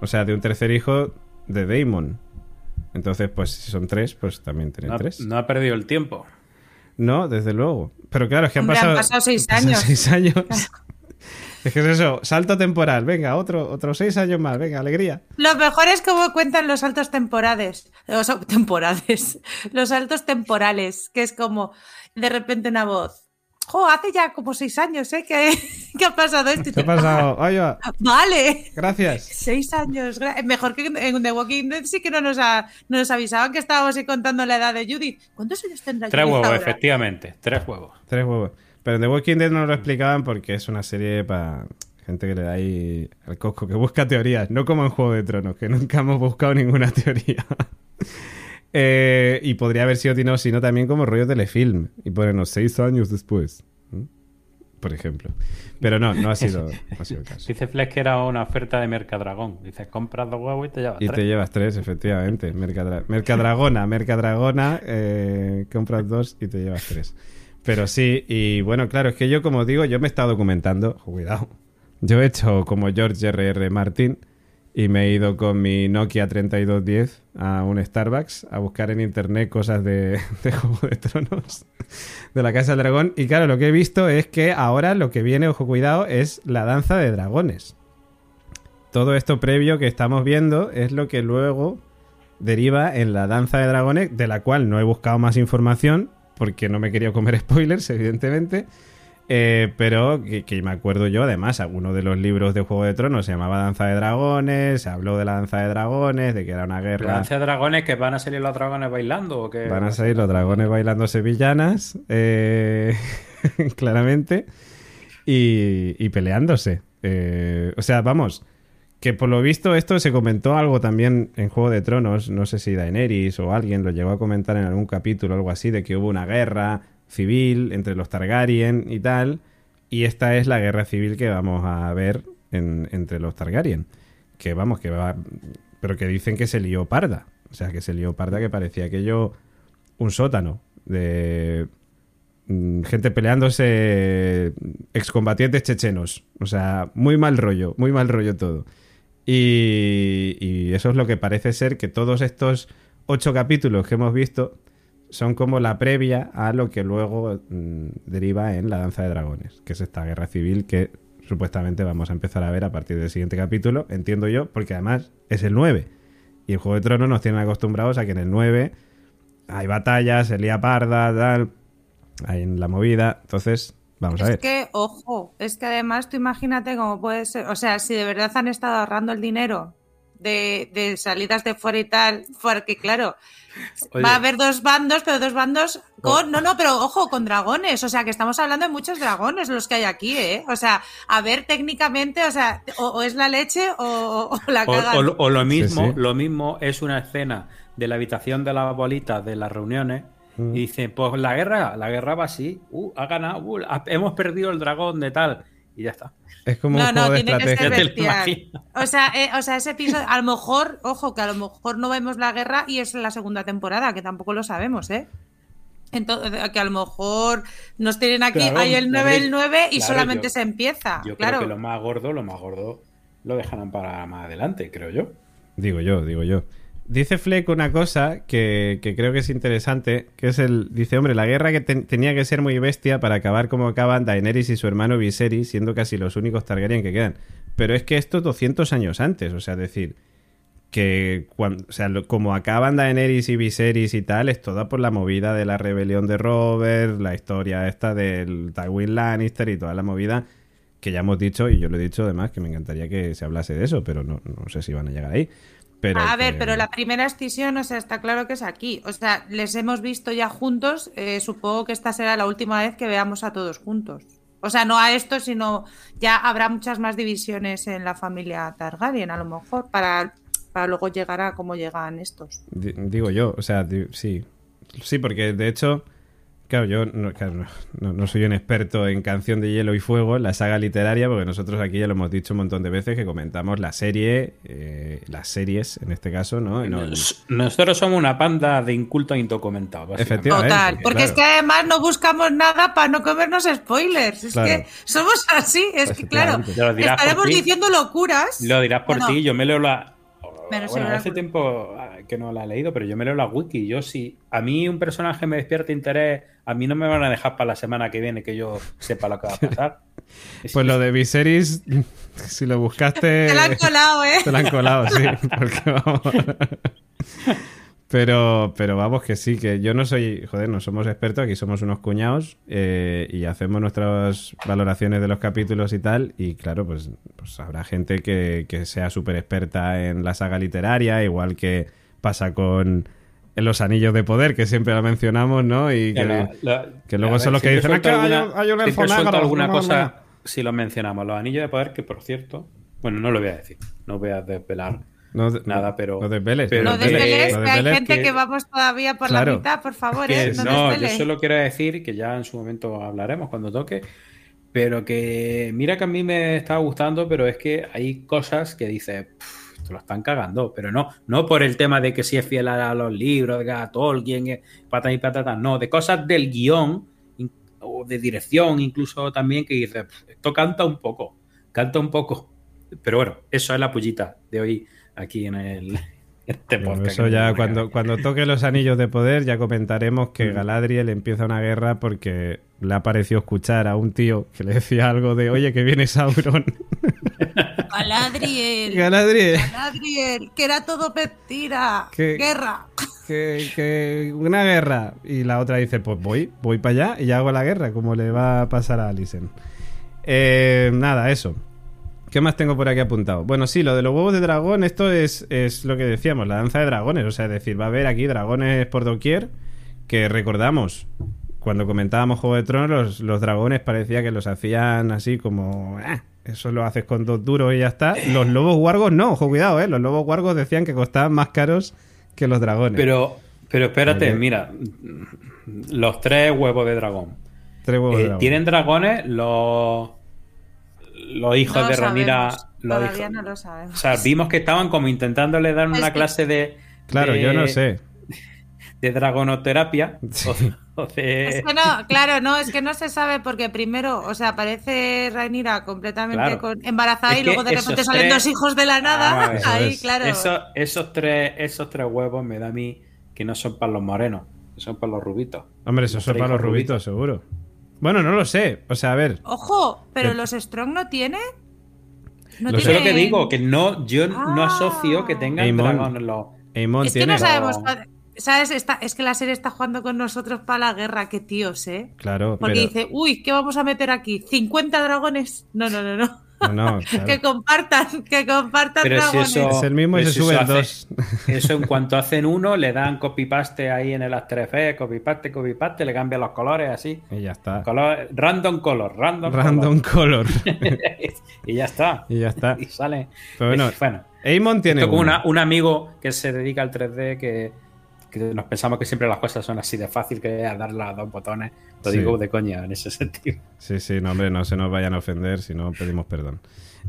O sea, de un tercer hijo de Damon. Entonces, pues si son tres, pues también tienen No, tres. no ha perdido el tiempo. No, desde luego. Pero claro, es que han Hombre, han pasado, seis han pasado años. seis años. es que es eso, salto temporal. Venga, otro, otros seis años más. Venga, alegría. Lo mejor es como cuentan los saltos temporales. Los temporales. Los saltos temporales. Que es como de repente una voz. Jo, hace ya como seis años, ¿eh? Que, que ha pasado esto. Y ¿Qué ha pasado? Oye, "Ah, Vale. gracias. Seis años. Mejor que en The Walking Dead sí que no nos, ha- no nos avisaban que estábamos ahí contando la edad de Judith. ¿Cuántos años tendrá Tres Judith huevos, ahora? efectivamente. Tres huevos. Tres huevos. Pero en The Walking Dead no lo explicaban porque es una serie para gente que le da ahí al coco, que busca teorías, no como en Juego de Tronos, que nunca hemos buscado ninguna teoría. Eh, y podría haber sido, no, sino también como rollo telefilm. Y ponernos seis años después. Por ejemplo. Pero no, no ha sido, no ha sido el caso. Dice Flex que era una oferta de Mercadragón. Dice, compras dos huevos y te llevas Y tres. te llevas tres, efectivamente. Mercadra- Mercadragona, Mercadragona, eh, compras dos y te llevas tres. Pero sí, y bueno, claro, es que yo, como digo, yo me he estado documentando. Cuidado. Yo he hecho como George R.R. Martin y me he ido con mi Nokia 3210 a un Starbucks a buscar en internet cosas de, de Juego de Tronos de la Casa del Dragón. Y claro, lo que he visto es que ahora lo que viene, ojo, cuidado, es la danza de dragones todo esto previo que estamos viendo es lo que luego deriva en la danza de dragones, de la cual no he buscado más información, porque no me quería comer spoilers, evidentemente. Eh, pero que, que me acuerdo yo, además, alguno de los libros de Juego de Tronos se llamaba Danza de Dragones, se habló de la Danza de Dragones, de que era una guerra. ¿Lanza de dragones que van a salir los dragones bailando o qué? Van a salir los dragones bailando sevillanas, eh, claramente, y, y peleándose. Eh, o sea, vamos, que por lo visto esto se comentó algo también en Juego de Tronos, no sé si Daenerys o alguien lo llegó a comentar en algún capítulo o algo así, de que hubo una guerra civil entre los Targaryen y tal, y esta es la guerra civil que vamos a ver en- entre los Targaryen. Que vamos, que va... Pero que dicen que se lió parda. O sea, que se lió parda que parecía aquello un sótano de mm, gente peleándose excombatientes chechenos. O sea, muy mal rollo, muy mal rollo todo. Y, y eso es lo que parece ser que todos estos ocho capítulos que hemos visto son como la previa a lo que luego mm, deriva en la danza de dragones, que es esta guerra civil que supuestamente vamos a empezar a ver a partir del siguiente capítulo, entiendo yo, porque además es el 9. Y el Juego de Tronos nos tienen acostumbrados a que en el 9 hay batallas, se lía parda, tal, hay en la movida. Entonces, vamos a Es ver. que, ojo, es que además tú imagínate cómo puede ser, o sea, si de verdad han estado ahorrando el dinero de, de salidas de fuera y tal, porque claro, Oye. va a haber dos bandos, pero dos bandos con, no, no, pero ojo, con dragones, o sea, que estamos hablando de muchos dragones los que hay aquí, ¿eh? O sea, a ver técnicamente, o sea, o, o es la leche o, o la O, cagan. o- o lo mismo, Sí, sí. lo mismo es una escena de la habitación de las bolitas de las reuniones Mm. y dice, pues la guerra, la guerra va así, uh, ha ganado, uh, hemos perdido el dragón de tal y ya está. Es como No, un no, juego de tiene que ser estrategia. Imaginas. O sea, eh, o sea, ese episodio, a lo mejor, ojo, que a lo mejor no vemos la guerra y es la segunda temporada, que tampoco lo sabemos, ¿eh? Entonces, que a lo mejor nos tienen aquí, Claro, hay el 9, el 9 y claro, solamente yo- se empieza. Yo claro. creo que lo más gordo, lo más gordo lo dejarán para más adelante, creo yo. Digo yo, digo yo. Dice Fleck una cosa que, que creo que es interesante, que es el... Dice, hombre, la guerra que ten- tenía que ser muy bestia para acabar como acaban Daenerys y su hermano Viserys, siendo casi los únicos Targaryen que quedan. Pero es que esto es 200 años antes, o sea, decir, que cuando, o sea, como acaban Daenerys y Viserys y tal, es toda por la movida de la rebelión de Robert, la historia esta del Tywin Lannister y toda la movida que ya hemos dicho, y yo lo he dicho además, que me encantaría que se hablase de eso, pero no, no sé si van a llegar ahí. Pero a ver, pero la primera escisión, o sea, está claro que es aquí. O sea, les hemos visto ya juntos. eh, supongo que esta será la última vez que veamos a todos juntos. O sea, no a esto, sino ya habrá muchas más divisiones en la familia Targaryen, a lo mejor, para, para luego llegar a cómo llegan estos. Di- Digo yo, o sea, sí. Sí, porque de hecho, claro, yo no, claro, no- no- no soy un experto en Canción de Hielo y Fuego, la saga literaria, porque nosotros aquí ya lo hemos dicho un montón de veces que comentamos la serie, eh, las series en este caso, ¿no? Y no- Nos- Nosotros somos una panda de incultos indocumentados. básicamente. Efectivamente. Total, porque es que además no buscamos nada para no comernos spoilers. Es Claro. que somos así, es que claro, estaremos diciendo locuras. Lo dirás por No, ti, yo me leo la. Menos bueno, hace oráculo. tiempo ah, que no la he leído, pero yo me leo la wiki. Yo si a mí un personaje me despierta interés, a mí no me van a dejar para la semana que viene que yo sepa lo que va a pasar. Es- Pues lo de Viserys, si lo buscaste... Te la han colado, ¿eh? Te la han colado, sí. Porque vamos. Pero, pero vamos que sí, que yo no soy, joder, no somos expertos, aquí somos unos cuñados eh, y hacemos nuestras valoraciones de los capítulos y tal. Y claro, pues, pues habrá gente que, que sea súper experta en la saga literaria, igual que pasa con los anillos de poder, que siempre la mencionamos, ¿no? Y que, Ya, la- la- que luego son los que siempre dicen, "Ah, que hay alguna- un- hay negro, alguna no, no, cosa no". si lo mencionamos. Los anillos de poder, que por cierto, bueno, no lo voy a decir, no voy a desvelar. No, Nada, pero- No desveles, pero- No desveles, que hay gente que- que... vamos todavía por Claro. la mitad, por favor, Que ¿eh? No, no, yo solo quiero decir que ya en su momento hablaremos cuando toque, pero que mira que a mí me está gustando, pero es que hay cosas que dices, "Pff, esto lo están cagando, pero no, no por el tema de que si es fiel a los libros, de que a Tolkien, eh, patata y patata, no, de cosas del guion o de dirección incluso también que dices, "Pff, esto canta un poco, canta un poco, pero bueno, eso es la pullita de hoy aquí en el este podcast. eso ya cuando, cuando toque los anillos de poder ya comentaremos que Mm. Galadriel empieza una guerra porque le ha parecido escuchar a un tío que le decía algo de oye que viene Sauron. Galadriel. Galadriel, Galadriel, que era todo mentira. Que- Guerra. que, que una guerra. Y la otra dice, pues voy, voy para allá y hago la guerra, como le va a pasar a Alison. Eh, nada, eso. ¿Qué más tengo por aquí apuntado? Bueno, sí, lo de los huevos de dragón, esto es, es lo que decíamos, la danza de dragones. O sea, es decir, va a haber aquí dragones por doquier, que recordamos, cuando comentábamos Juego de Tronos, los, los dragones parecía que los hacían así como... "Ah, eso lo haces con dos duros y ya está. Los lobos guargos no, ojo, cuidado, ¿eh? Los lobos guargos decían que costaban más caros que los dragones. Pero, pero espérate, Vale. mira, los tres huevos de dragón. Tres huevos de Eh, dragón. ¿Tienen dragones los, los hijos No de lo Ranira? sabemos, los Todavía hijos- no lo sabemos. O sea, vimos que estaban como intentándole dar Es una que- clase de. Claro, de- yo no sé. De dragonoterapia. Sí. O, o de- Es que no, claro, no, es que no se sabe porque primero, o sea, aparece Rhaenyra completamente Claro. con- embarazada Es y luego de repente esos salen tres- dos hijos de la Ah, nada. Eso Ahí, es. claro. Esos, esos, tres, esos tres huevos me da a mí que no son para los morenos, que son para los rubitos. Hombre, eso Los es para los rubitos, seguro. Bueno, no lo sé. O sea, a ver. Ojo, pero De- los Strong no tiene. No Eso es lo que digo, que no, yo no Ah. asocio que tengan Aemon. dragones los. Aemon Es que tiene. no sabemos. ¿Sabes? Está- es que la serie está jugando con nosotros para la guerra, qué tíos, ¿eh? Claro, Porque pero. dice, uy, ¿qué vamos a meter aquí? ¿50 dragones? No, no, no, no. No, no, claro. Que compartan, que compartan Pero si eso- Es el mismo y se si suben eso hace- dos. Eso en cuanto hacen uno, le dan copy-paste ahí en el After Effects, copy-paste, copy-paste, le cambian los colores así. Y ya está. Color, random color, random, Random color. color. y ya está. y ya está. Y sale. Pero bueno, bueno Aemon tiene. esto uno. una- un amigo que se dedica al 3D que, que nos pensamos que siempre las cosas son así de fácil que es darle a dos botones. Lo Sí. digo de coña en ese sentido. Sí, sí, no, hombre, no se nos vayan a ofender, si no pedimos perdón.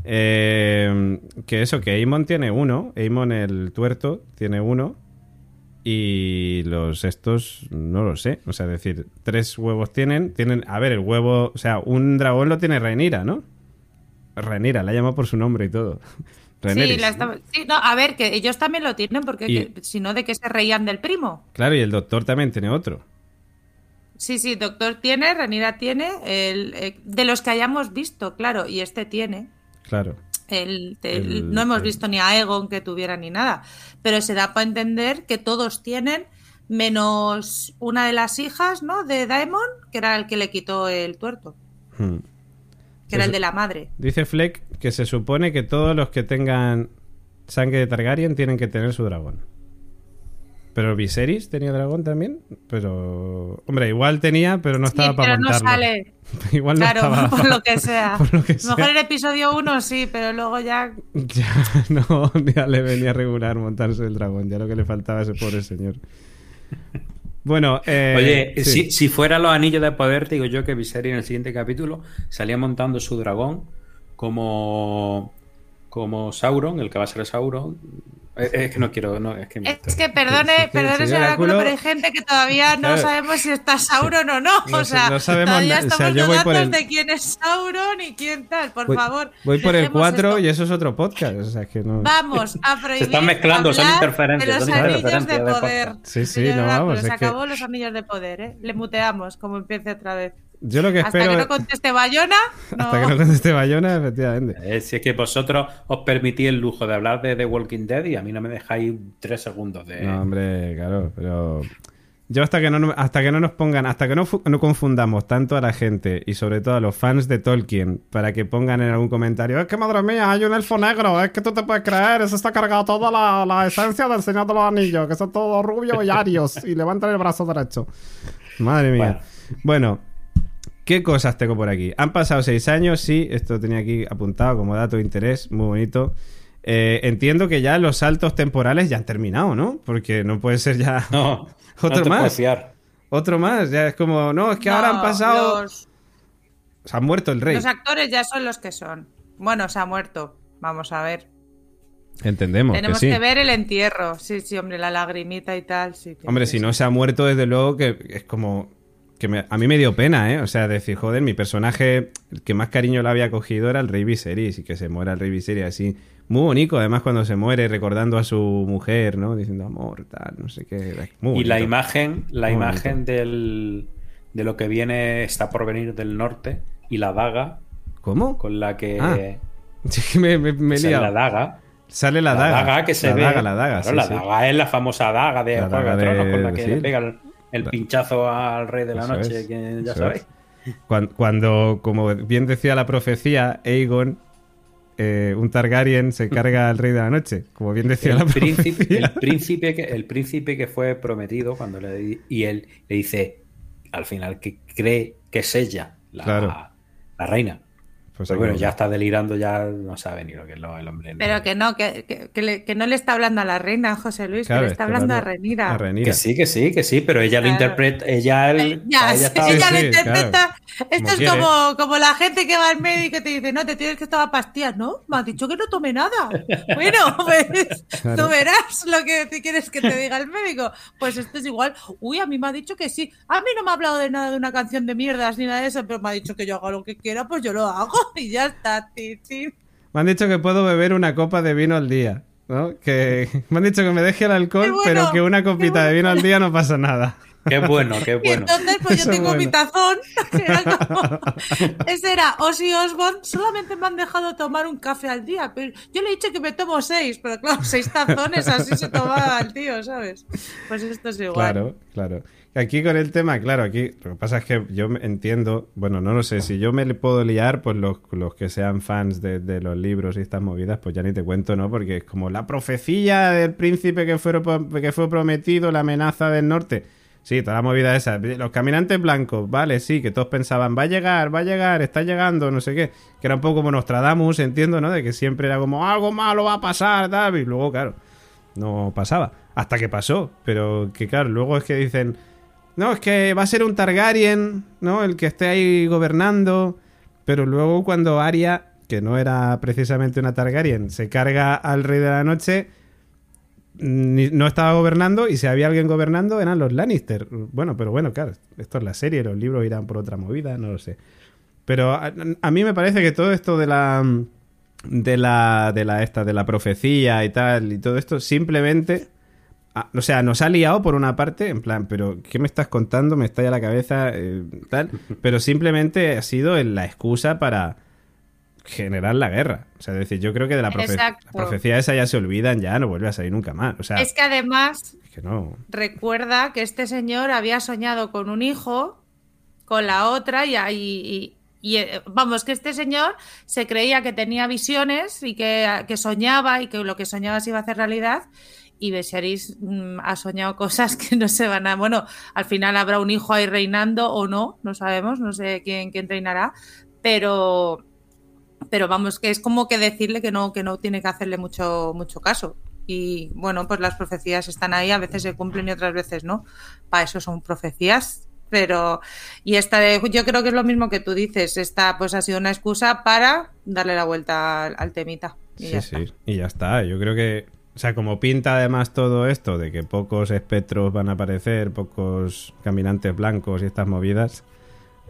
Eh, que eso, que Aemon tiene uno, Aemon el tuerto tiene uno y los estos no lo sé, o sea, es decir, tres huevos tienen, tienen, a ver, el huevo, o sea, un dragón lo tiene Rhaenyra, ¿no? Rhaenyra, la llama por su nombre y todo. Sí, la estaba- sí, no, a ver, que ellos también lo tienen, porque Y- si no, ¿de qué se reían del primo? Claro, y el doctor también tiene otro. Sí, sí, Doctor tiene, Renira tiene, el, eh, de los que hayamos visto, claro, y este tiene. Claro. El, el- El- no hemos visto ni a Egon que tuviera ni nada, pero se da para entender que todos tienen, menos una de las hijas, ¿no? De Daemon, que era el que le quitó el tuerto, Hmm. que era el de la madre. Dice Fleck que se supone que todos los que tengan sangre de Targaryen tienen que tener su dragón. Pero Viserys tenía dragón también. Pero. Hombre, igual tenía, pero no estaba sí, para pero no montarlo. sale, igual no claro, estaba. por lo que sea. por lo que sea. Mejor en episodio 1 sí, pero luego ya Ya no, ya le venía regular montarse el dragón. Ya lo que le faltaba a ese pobre señor. Bueno, eh, Oye, sí. si, si fuera los anillos de poder, te digo yo que Viserys en el siguiente capítulo salía montando su dragón como, como Sauron, el que va a ser Sauron. Es, es que no quiero, no, es que me- Es que perdone, perdone, señor Oráculo, pero hay gente que todavía no Claro. sabemos si está Sauron o no. No o sea, no sabemos todavía na- o sea, estamos yo voy por dudando el- de quién es Sauron y quién tal. Por voy, favor, voy por el dejemos 4 esto. y eso es otro podcast. O sea, es que no. Vamos a prohibir. están mezclando, son interferencias, De los son anillos de de poder. Sí, sí, no, vamos, Se que- acabó los anillos de poder, ¿eh? Le muteamos como empiece otra vez. Yo lo que Hasta espero. que no conteste Bayona, no. Hasta que no conteste Bayona, efectivamente. Eh, si es que vosotros os permitís el lujo de hablar de The Walking Dead y a mí no me dejáis tres segundos de. No, hombre, claro, pero. Yo hasta que no, hasta que no nos pongan, hasta que no, no confundamos tanto a la gente y sobre todo a los fans de Tolkien para que pongan en algún comentario, es que madre mía, hay un elfo negro, es que tú te puedes creer, eso está cargado toda la, la esencia del Señor de los Anillos, que son todos rubios y arios y levantan el brazo derecho. Madre mía. Bueno, ¿qué cosas tengo por aquí? Han pasado seis años, sí, esto tenía aquí apuntado como dato de interés, muy bonito. Eh, entiendo que ya los saltos temporales ya han terminado, ¿no? Porque no puede ser ya No, Otro no te más. puedes fiar. otro más. Ya es como, no, es que ahora han pasado. los- Se ha muerto el rey. Los actores ya son los que son. Bueno, se ha muerto. Vamos a ver. Entendemos. Tenemos que, ver el entierro. Sí, sí, hombre, la lagrimita y tal. Sí, Hombre, si no se ha muerto, desde luego que es como. Que me- a mí me dio pena, ¿eh? O sea, decir, joder, mi personaje, el que más cariño le había cogido era el Rey Viserys, y que se muera el Rey Viserys así. Muy bonito, además, cuando se muere, recordando a su mujer, ¿no? Diciendo amor, tal, no sé qué. Muy Y la imagen, la Muy imagen del, de lo que viene, está por venir del norte, y la daga ¿Cómo? con la que Ah, Sí, me, me, me he sale liado. la daga. Sale la, daga. que se la ve. daga, la daga, Claro, sí, la sí. daga es la famosa daga de La daga de- con la que sí. le pega el, pinchazo al rey de la Eso noche, es, que ya sabéis. Cuan- Cuando, como bien decía la profecía, Aegon, eh, un Targaryen se carga al Rey de la Noche. Como bien decía El la príncipe, profecía. el, príncipe que, el príncipe que fue prometido cuando le y él le dice al final que cree que es ella la, Claro. la reina. Pues Pero bueno, ya está delirando, ya no sabe ni lo que es lo- el hombre. Pero que no, que, que- que le- que no le está hablando a la reina, José Luis, Claro, que le está hablando a Renira. a Rhaenyra. Que sí, que sí, que sí, pero ella lo interpreta, ella, el- Eh, Ya, a ella sí, está- ella Sí, lo interpreta. Esto Como es como, como la gente que va al médico y te dice, no, te tienes que tomar pastillas. No, me has dicho que no tome nada. Bueno, pues Claro. tú verás lo que te quieres que te diga el médico. Pues esto es igual. Uy, a mí me ha dicho que sí. A mí no me ha hablado de nada de una canción de mierdas ni nada de eso, pero me ha dicho que yo haga lo que quiera, pues yo lo hago y ya está. ti, ti. Me han dicho que puedo beber una copa de vino al día. ¿no? Que me han dicho que me deje el alcohol, bueno, pero que una copita de vino al día no pasa nada. Qué bueno, qué Y bueno. entonces, pues Eso yo tengo mi tazón. que era como- Ese era Ozzy Osbourne. Solamente me han dejado tomar un café al día. Pero yo le he dicho que me tomo seis. Pero claro, seis tazones así se tomaba el tío, ¿sabes? Pues esto es igual. Claro, claro. Aquí con el tema, claro, aquí lo que pasa es que yo entiendo, bueno, no lo sé, si yo me le puedo liar, pues los, los que sean fans de, de los libros y estas movidas, pues ya ni te cuento, ¿no? Porque es como la profecía del príncipe que fue, que fue prometido, la amenaza del norte. Sí, toda la movida esa. Los caminantes blancos, vale, sí, que todos pensaban, va a llegar, va a llegar, está llegando, no sé qué. Que era un poco como Nostradamus, entiendo, ¿no? De que siempre era como, algo malo va a pasar, tal. Y luego, claro, no pasaba. Hasta que pasó. Pero que, claro, luego es que dicen, no, es que va a ser un Targaryen, ¿no? El que esté ahí gobernando. Pero luego cuando Arya, que no era precisamente una Targaryen, se carga al Rey de la Noche, no estaba gobernando y si había alguien gobernando eran los Lannister. Bueno, pero bueno, claro, esto es la serie, los libros irán por otra movida, no lo sé. Pero a, a mí me parece que todo esto de la de la de la esta de la profecía y tal y todo esto simplemente ah, o sea, nos ha liado por una parte, en plan, pero ¿qué me estás contando? Me estalla la cabeza, eh, tal. Pero simplemente ha sido la excusa para generar la guerra. O sea, es decir, yo creo que de la, profe- Exacto. la profecía esa ya se olvidan, ya no vuelve a salir nunca más. O sea, Es que además es que no. recuerda que este señor había soñado con un hijo, con la otra, y, y- y, eh, vamos, que este señor se creía que tenía visiones y que, que soñaba y que lo que soñaba se iba a hacer realidad. Y Viserys mm, ha soñado cosas que no se van a. Bueno, al final habrá un hijo ahí reinando o no, no sabemos, no sé quién, quién reinará, pero. Pero vamos, que es como que decirle que no, que no tiene que hacerle mucho, mucho caso. Y bueno, pues las profecías están ahí, a veces se cumplen y otras veces no. Para eso son profecías. Pero, y esta de- yo creo que es lo mismo que tú dices, esta pues ha sido una excusa para darle la vuelta al, al temita. Y Sí, ya sí. está. Y ya está. Yo creo que. O sea, como pinta además todo esto de que pocos espectros van a aparecer, pocos caminantes blancos y estas movidas,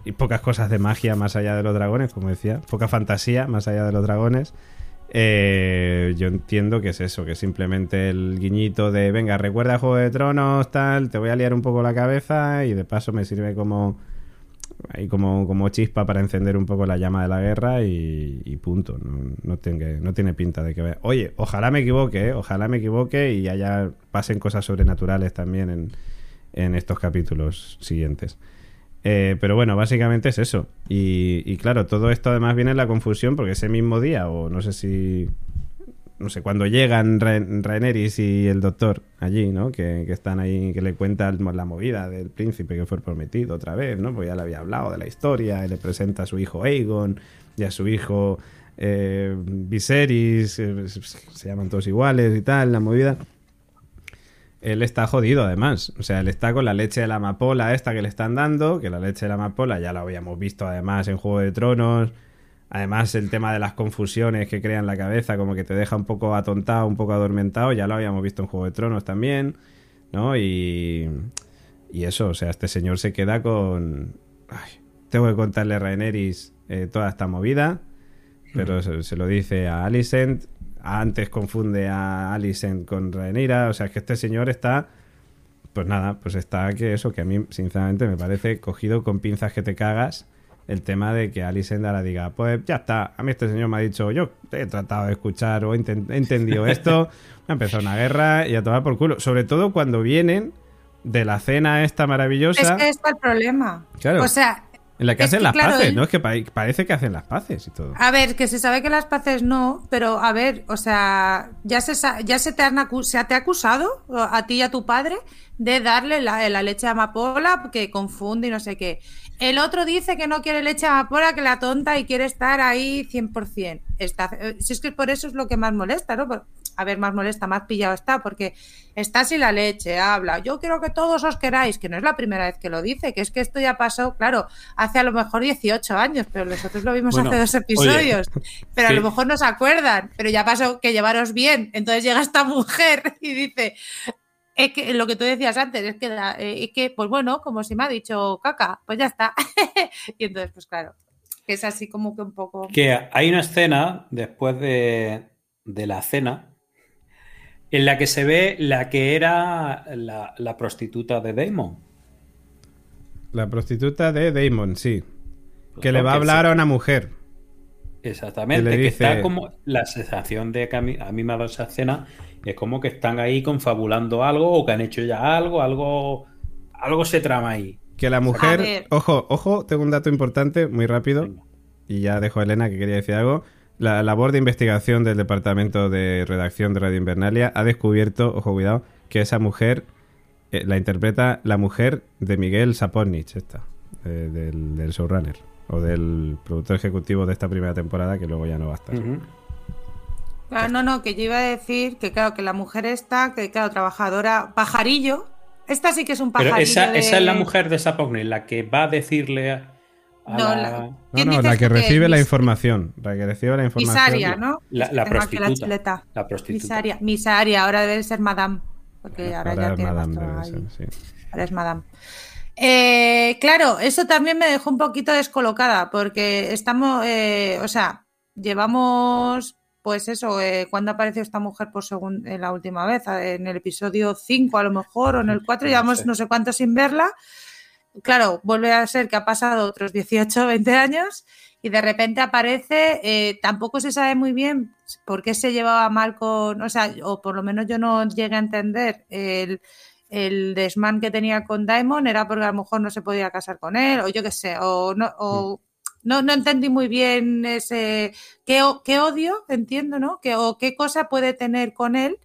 y pocas cosas de magia más allá de los dragones, como decía, poca fantasía más allá de los dragones, eh, yo entiendo que es eso, que simplemente el guiñito de, venga, recuerda Juego de Tronos, tal, te voy a liar un poco la cabeza y de paso me sirve como ahí como, como chispa para encender un poco la llama de la guerra y, punto. No, no, tiene, no tiene pinta de que vea. Oye, ojalá me equivoque, ¿eh? ojalá me equivoque y haya pasen cosas sobrenaturales también en, en estos capítulos siguientes. Eh, pero bueno, básicamente es eso. Y, y claro, todo esto además viene en la confusión porque ese mismo día, o no sé si. No sé, cuando llegan Rhaenerys y el doctor allí, ¿no? Que, que están ahí, que le cuentan la movida del príncipe que fue prometido otra vez, ¿no? Pues ya le había hablado de la historia, y le presenta a su hijo Aegon y a su hijo eh, Viserys, eh, se llaman todos iguales y tal, la movida. él está jodido además. O sea, él está con la leche de la amapola esta que le están dando, que la leche de la amapola ya la habíamos visto además en Juego de Tronos. Además, el tema de las confusiones que crea en la cabeza, como que te deja un poco atontado, un poco adormentado, ya lo habíamos visto en Juego de Tronos también, ¿no? Y, y eso, o sea, este señor se queda con... Ay, tengo que contarle a Rhaenerys eh, toda esta movida, pero se, se lo dice a Alicent, antes confunde a Alicent con Rhaenyra, o sea, es que este señor está... Pues nada, pues está que eso, que a mí sinceramente me parece cogido con pinzas que te cagas el tema de que Alicent ahora diga, pues ya está, a mí este señor me ha dicho, yo he tratado de escuchar o he, enten- he entendido esto, me ha empezado una guerra y a tomar por culo. Sobre todo cuando vienen de la cena esta Es maravillosa que está el problema. Claro. O sea, en la que es hacen que, las claro, paces, él- ¿no? Es que pa- parece que hacen las paces y todo. a ver, que se sabe que las paces no, pero a ver, o sea, ya se, ya se te han acu- se te ha acusado a ti y a tu padre de darle la, la leche de amapola que confunde y no sé qué. El otro dice que no quiere leche de amapola, que la tonta y quiere estar ahí 100%. Está, eh, si es que por eso es lo que más molesta, ¿no? Por- a ver, más molesta, más pillado está, porque está sin la leche, habla, yo quiero que todos os queráis, que no es la primera vez que lo dice, que es que esto ya pasó, claro, hace a lo mejor 18 años, pero nosotros lo vimos Bueno, hace dos episodios, pero a lo mejor no se acuerdan, pero ya pasó que llevaros bien, entonces llega esta mujer y dice, es que lo que tú decías antes, es que, la- eh, es que pues bueno, como si me ha dicho caca, pues ya está. y entonces, pues claro, que es así como que un poco... Que hay una escena después de, de la cena en la que se ve la que era la, la prostituta de Damon. La prostituta de Damon, sí. Que Pues le va a hablar a una mujer. Exactamente, que dice- está como la sensación de que a mí, a mí me ha dado esa escena, es como que están ahí confabulando algo o que han hecho ya algo, algo, algo se trama ahí. Que la mujer. Ojo, ojo, tengo un dato importante, muy rápido. Venga. Y ya dejo a Elena que quería decir algo. La labor de investigación del departamento de redacción de Radio Invernalia ha descubierto, ojo, cuidado, que esa mujer eh, la interpreta la mujer de Miguel Saponich, esta, eh, del, del showrunner. O del productor ejecutivo de esta primera temporada, que luego ya no va a estar. Claro, no, no, que yo iba a decir que claro, que la mujer está, que claro, trabajadora, pajarillo, esta sí que es un Pero pajarillo esa, de- esa es la mujer de Sapogni, la que va a decirle a, a No, la, la- No, ¿Quién no, dices la que recibe la información. La que recibe la información. Misaria, ¿no? la- la la prostituta. chuleta. la prostituta. Misaria, Misaria, ahora debe ser Madame, porque ahora, Ahora ya es tiene Madame, más debe todo ser, ahí. sí. Ahora es Madame. Eh, claro, eso también me dejó un poquito descolocada, porque estamos, eh, o sea, llevamos, pues eso, eh, ¿cuándo apareció esta mujer por segun- en la última vez? En el episodio 5 a lo mejor, o en el 4, No llevamos no sé cuánto sin verla. Claro, vuelve a ser que ha pasado otros 18, 20 años y de repente aparece, eh, tampoco se sabe muy bien por qué se llevaba mal con, o sea, o por lo menos yo no llegué a entender el, el desmán que tenía con Daimon era porque a lo mejor no se podía casar con él, o yo qué sé, o no, o no, no entendí muy bien ese qué, qué odio, entiendo, ¿no? Que, o qué cosa puede tener con él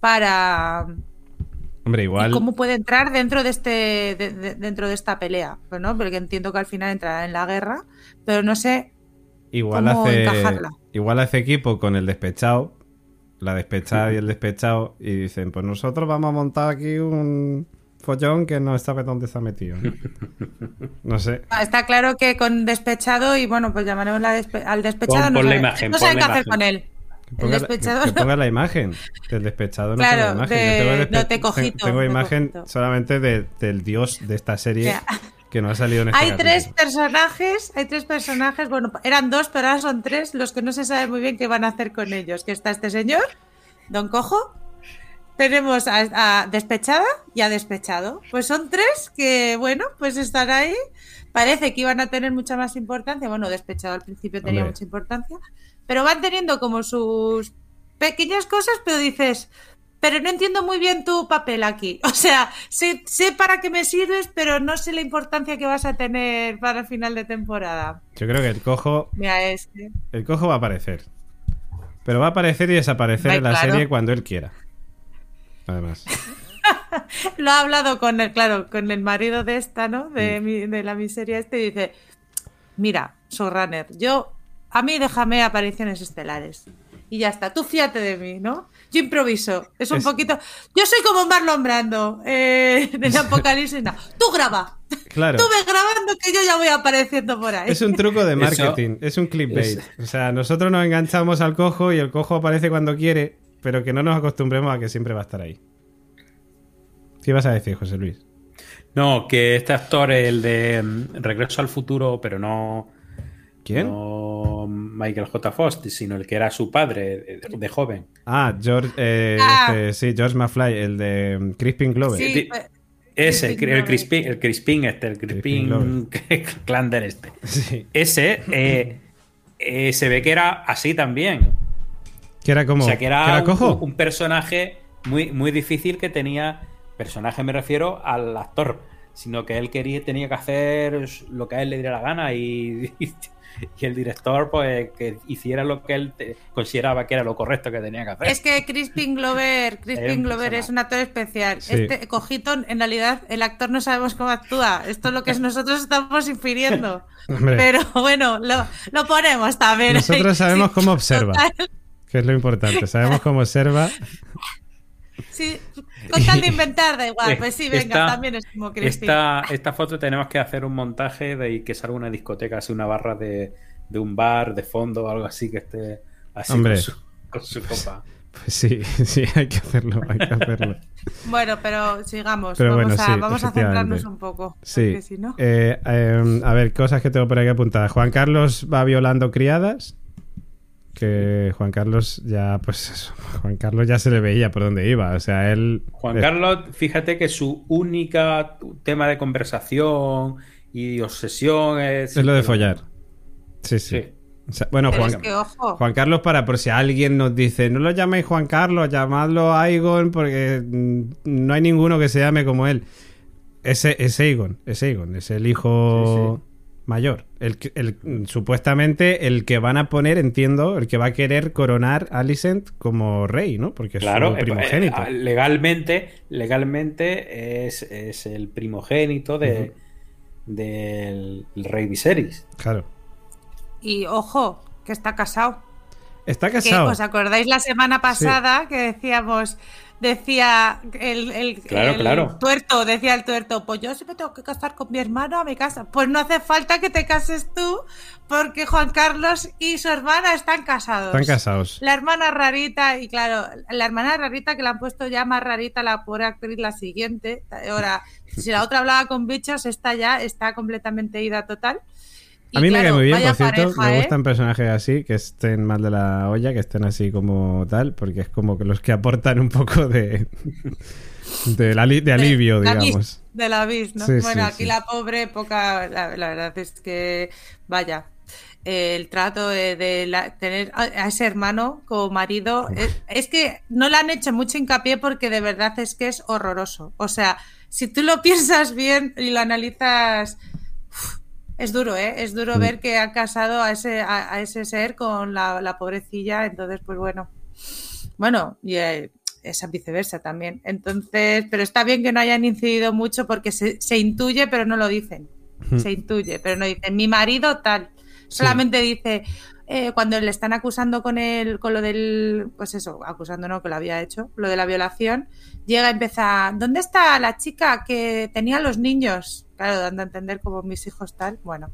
para Hombre, y igual. cómo puede entrar dentro de este de- de- dentro de esta pelea, pues, ¿no? Porque entiendo que al final entrará en la guerra, pero no sé Igual cómo hace, encajarla. igual hace equipo con el despechado, la despechada y el despechado, y dicen, pues nosotros vamos a montar aquí un follón que no sabe dónde se ha metido. ¿no? Sé. Ah, Está claro que con despechado y bueno, pues llamaremos la despe- al despechado. Pon- no pon la sabe- imagen, no pon saben la qué hacer con él. Que El ponga, la, despechado que no. ponga la imagen del despechado. No Claro, tengo de- el no, te tengo te imagen solamente de- del dios de esta serie que no ha salido en este Hay capítulo. tres personajes, hay tres personajes, bueno, eran dos, pero ahora son tres los que no se sabe muy bien qué van a hacer con ellos. Que está este señor, Don Cojo, tenemos a, a Despechada y a Despechado. Pues son tres que, bueno, pues están ahí. Parece que iban a tener mucha más importancia. Bueno, Despechado al principio tenía Hombre. mucha importancia, pero van teniendo como sus pequeñas cosas, pero dices, pero no entiendo muy bien tu papel aquí. O sea, sé, sé para qué me sirves, pero no sé la importancia que vas a tener para el final de temporada. Yo creo que el cojo, Mira, este. el cojo va a aparecer. Pero va a aparecer y desaparecer Ay, en la claro. serie cuando él quiera. Además. Lo ha hablado con el, claro, con el marido de esta, ¿no? De, mi- de la miseria este y dice, mira, showrunner, yo, a mí déjame apariciones estelares. y ya está. Tú fíjate de mí, ¿no? Yo improviso. Es un Es- poquito. Yo soy como Marlon Brando eh, del Apocalipsis. Now. Tú graba. Claro. Tú ve grabando que yo ya voy apareciendo por ahí. Es un truco de marketing, es un clickbait. O sea, nosotros nos enganchamos al cojo y el cojo aparece cuando quiere, pero que no nos acostumbremos a que siempre va a estar ahí. ¿Qué ibas a decir, José Luis? No, que este actor, el de mm, Regreso al Futuro, pero no, ¿Quién? no Michael J. Foster, sino el que era su padre de, de joven. Ah, George, eh, Ah. este, sí, George McFly, el de Crispin Glover. Sí, pues, Ese, Crispin el Glover. Crispin, el Crispin este, el Crispin Crispin Clander este. Sí. Ese eh, eh, se ve que era así también. Que era como. O sea, que era, ¿que era un, cojo? un personaje muy, muy difícil que tenía. Personaje me refiero al actor. Sino que él quería, tenía que hacer lo que a él le diera la gana y, y, el director, pues, que hiciera lo que él te- consideraba que era lo correcto que tenía que hacer. Es que Crispin Glover, Crispin Glover es un actor especial. Sí. Este cojito, en realidad, el actor no sabemos cómo actúa. Esto es lo que nosotros estamos infiriendo. Hombre, Pero bueno, lo, lo ponemos también. nosotros sabemos Sí, cómo observa, total. que es lo importante. Sabemos cómo observa. Sí, con tal de inventar, da igual. Pues sí, venga, Esta- también es como. Esta, esta foto tenemos que hacer un montaje de que salga una discoteca, así una barra de, de un bar de fondo o algo así que esté así Hombre. con su, con su copa. Pues sí, sí, hay que hacerlo, hay que hacerlo. Bueno, pero sigamos. Pero vamos bueno, a, sí, vamos a centrarnos un poco. Sí. Si no. Eh, eh, a ver, cosas que tengo por aquí apuntadas. Juan Carlos va violando criadas. Que Juan Carlos ya, pues eso, Juan Carlos ya se le veía por dónde iba. O sea, él. Juan Carlos, fíjate que su única tema de conversación y obsesión es. Es lo de follar. Sí, sí. Sí. O sea, bueno, Juan, es que, ojo. Juan Carlos, para por si alguien nos dice, no lo llaméis Juan Carlos, llamadlo Aigon, porque mm, no hay ninguno que se llame como él. Ese es Aegon, es Aegon, es el hijo mayor. El, supuestamente el que van a poner, entiendo, el que va a querer coronar a Alicent como rey, ¿no? Porque es Claro, su eh, primogénito. eh, legalmente, legalmente es, es el primogénito de, del rey Viserys. Claro. Y ojo, que está casado. Está Que, casado. ¿Os acordáis la semana pasada que decíamos, decía el, el- Claro, el claro. tuerto, decía el tuerto, pues yo me tengo que casar con mi hermano a mi casa. Pues no hace falta que te cases tú, porque Juan Carlos y su hermana están casados. Están casados. La hermana rarita, y claro, la hermana rarita que la han puesto ya más rarita, la pobre actriz, la siguiente. Ahora, si la otra hablaba con bichos, esta ya está completamente ida total. Y A mí me cae muy bien, por cierto. pareja, me ¿eh? gustan personajes así, que estén mal de la olla, que estén así como tal, porque es como que los que aportan un poco de, de, ali- de alivio, de la digamos. bis, de la bis, ¿no? Sí, bueno, sí, aquí sí. la pobre época, la, la verdad es que, vaya, eh, el trato de, de la- tener a, ese hermano como marido, es, es que no le han hecho mucho hincapié porque de verdad es que es horroroso. O sea, si tú lo piensas bien y lo analizas, es duro, ¿eh? Es duro Mm. ver que ha casado a ese, a, a ese ser con la, la pobrecilla, entonces, pues bueno. Bueno, y eh, esa viceversa también. Entonces, pero está bien que no hayan incidido mucho porque se, se intuye, pero no lo dicen. Hmm. Se intuye, pero no dicen mi marido tal. Solamente dice eh, cuando le están acusando con el, con lo del, pues eso, acusando no que lo había hecho, lo de la violación, llega y empieza, ¿dónde está la chica que tenía los niños? Claro, dando a entender como mis hijos tal. Bueno,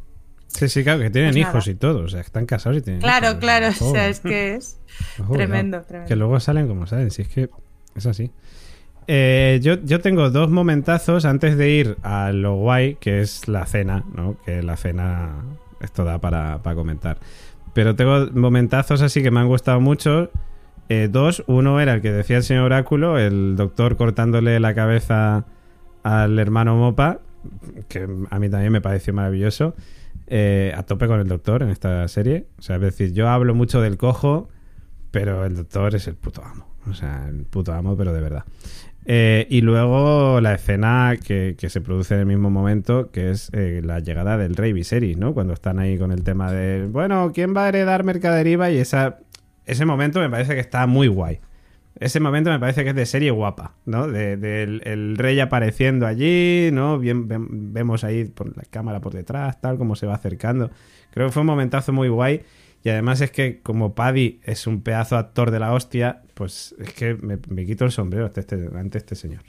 Sí, sí, claro, que tienen Pues hijos nada. y todo. O sea, están casados y tienen claro, hijos. claro, Ojo, o sea, es que es tremendo, tremendo. Que luego salen como salen, si es que es así. Eh, yo, yo tengo dos momentazos antes de ir a lo guay, que es la cena, ¿no? Que la cena, esto da para, para comentar. Pero tengo momentazos así que me han gustado mucho. Eh, dos, uno era el que decía el señor Oráculo, el doctor cortándole la cabeza al hermano Mopa, que a mí también me pareció maravilloso. Eh, a tope con el doctor en esta serie. O sea, es decir, yo hablo mucho del cojo, pero el doctor es el puto amo. O sea, el puto amo, pero de verdad. Eh, y luego la escena que, que se produce en el mismo momento, que es eh, la llegada del rey Viserys, ¿no? Cuando están ahí con el tema de, bueno, ¿quién va a heredar Mercaderiva? Y esa, ese momento me parece que está muy guay. Ese momento me parece que es de serie guapa, ¿no? De- del el rey apareciendo allí, ¿no? Bien, vemos ahí por la cámara por detrás, tal, como se va acercando. Creo que fue un momentazo muy guay. Y además es que como Paddy es un pedazo actor de la hostia, pues es que me, quito el sombrero ante este, ante este señor.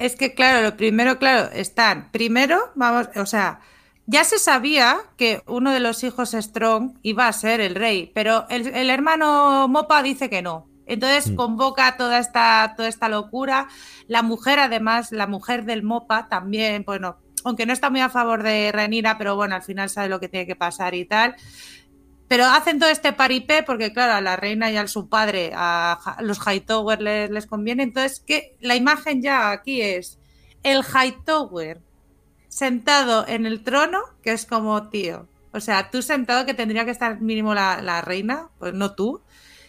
Es que, claro, lo primero, claro, están. Primero, vamos, o sea, ya se sabía que uno de los hijos Strong iba a ser el rey, pero el hermano Mopa dice que no. Entonces Mm. convoca toda esta, toda esta locura. La mujer, además, la mujer del Mopa también, bueno, aunque no está muy a favor de Renira, pero bueno, al final sabe lo que tiene que pasar y tal. Pero hacen todo este paripé porque, claro, a la reina y a su padre, a los Hightower les, les conviene. Entonces, que la imagen ya aquí es el Hightower sentado en el trono, que es como, tío, o sea, tú sentado que tendría que estar mínimo la, la reina, pues no tú.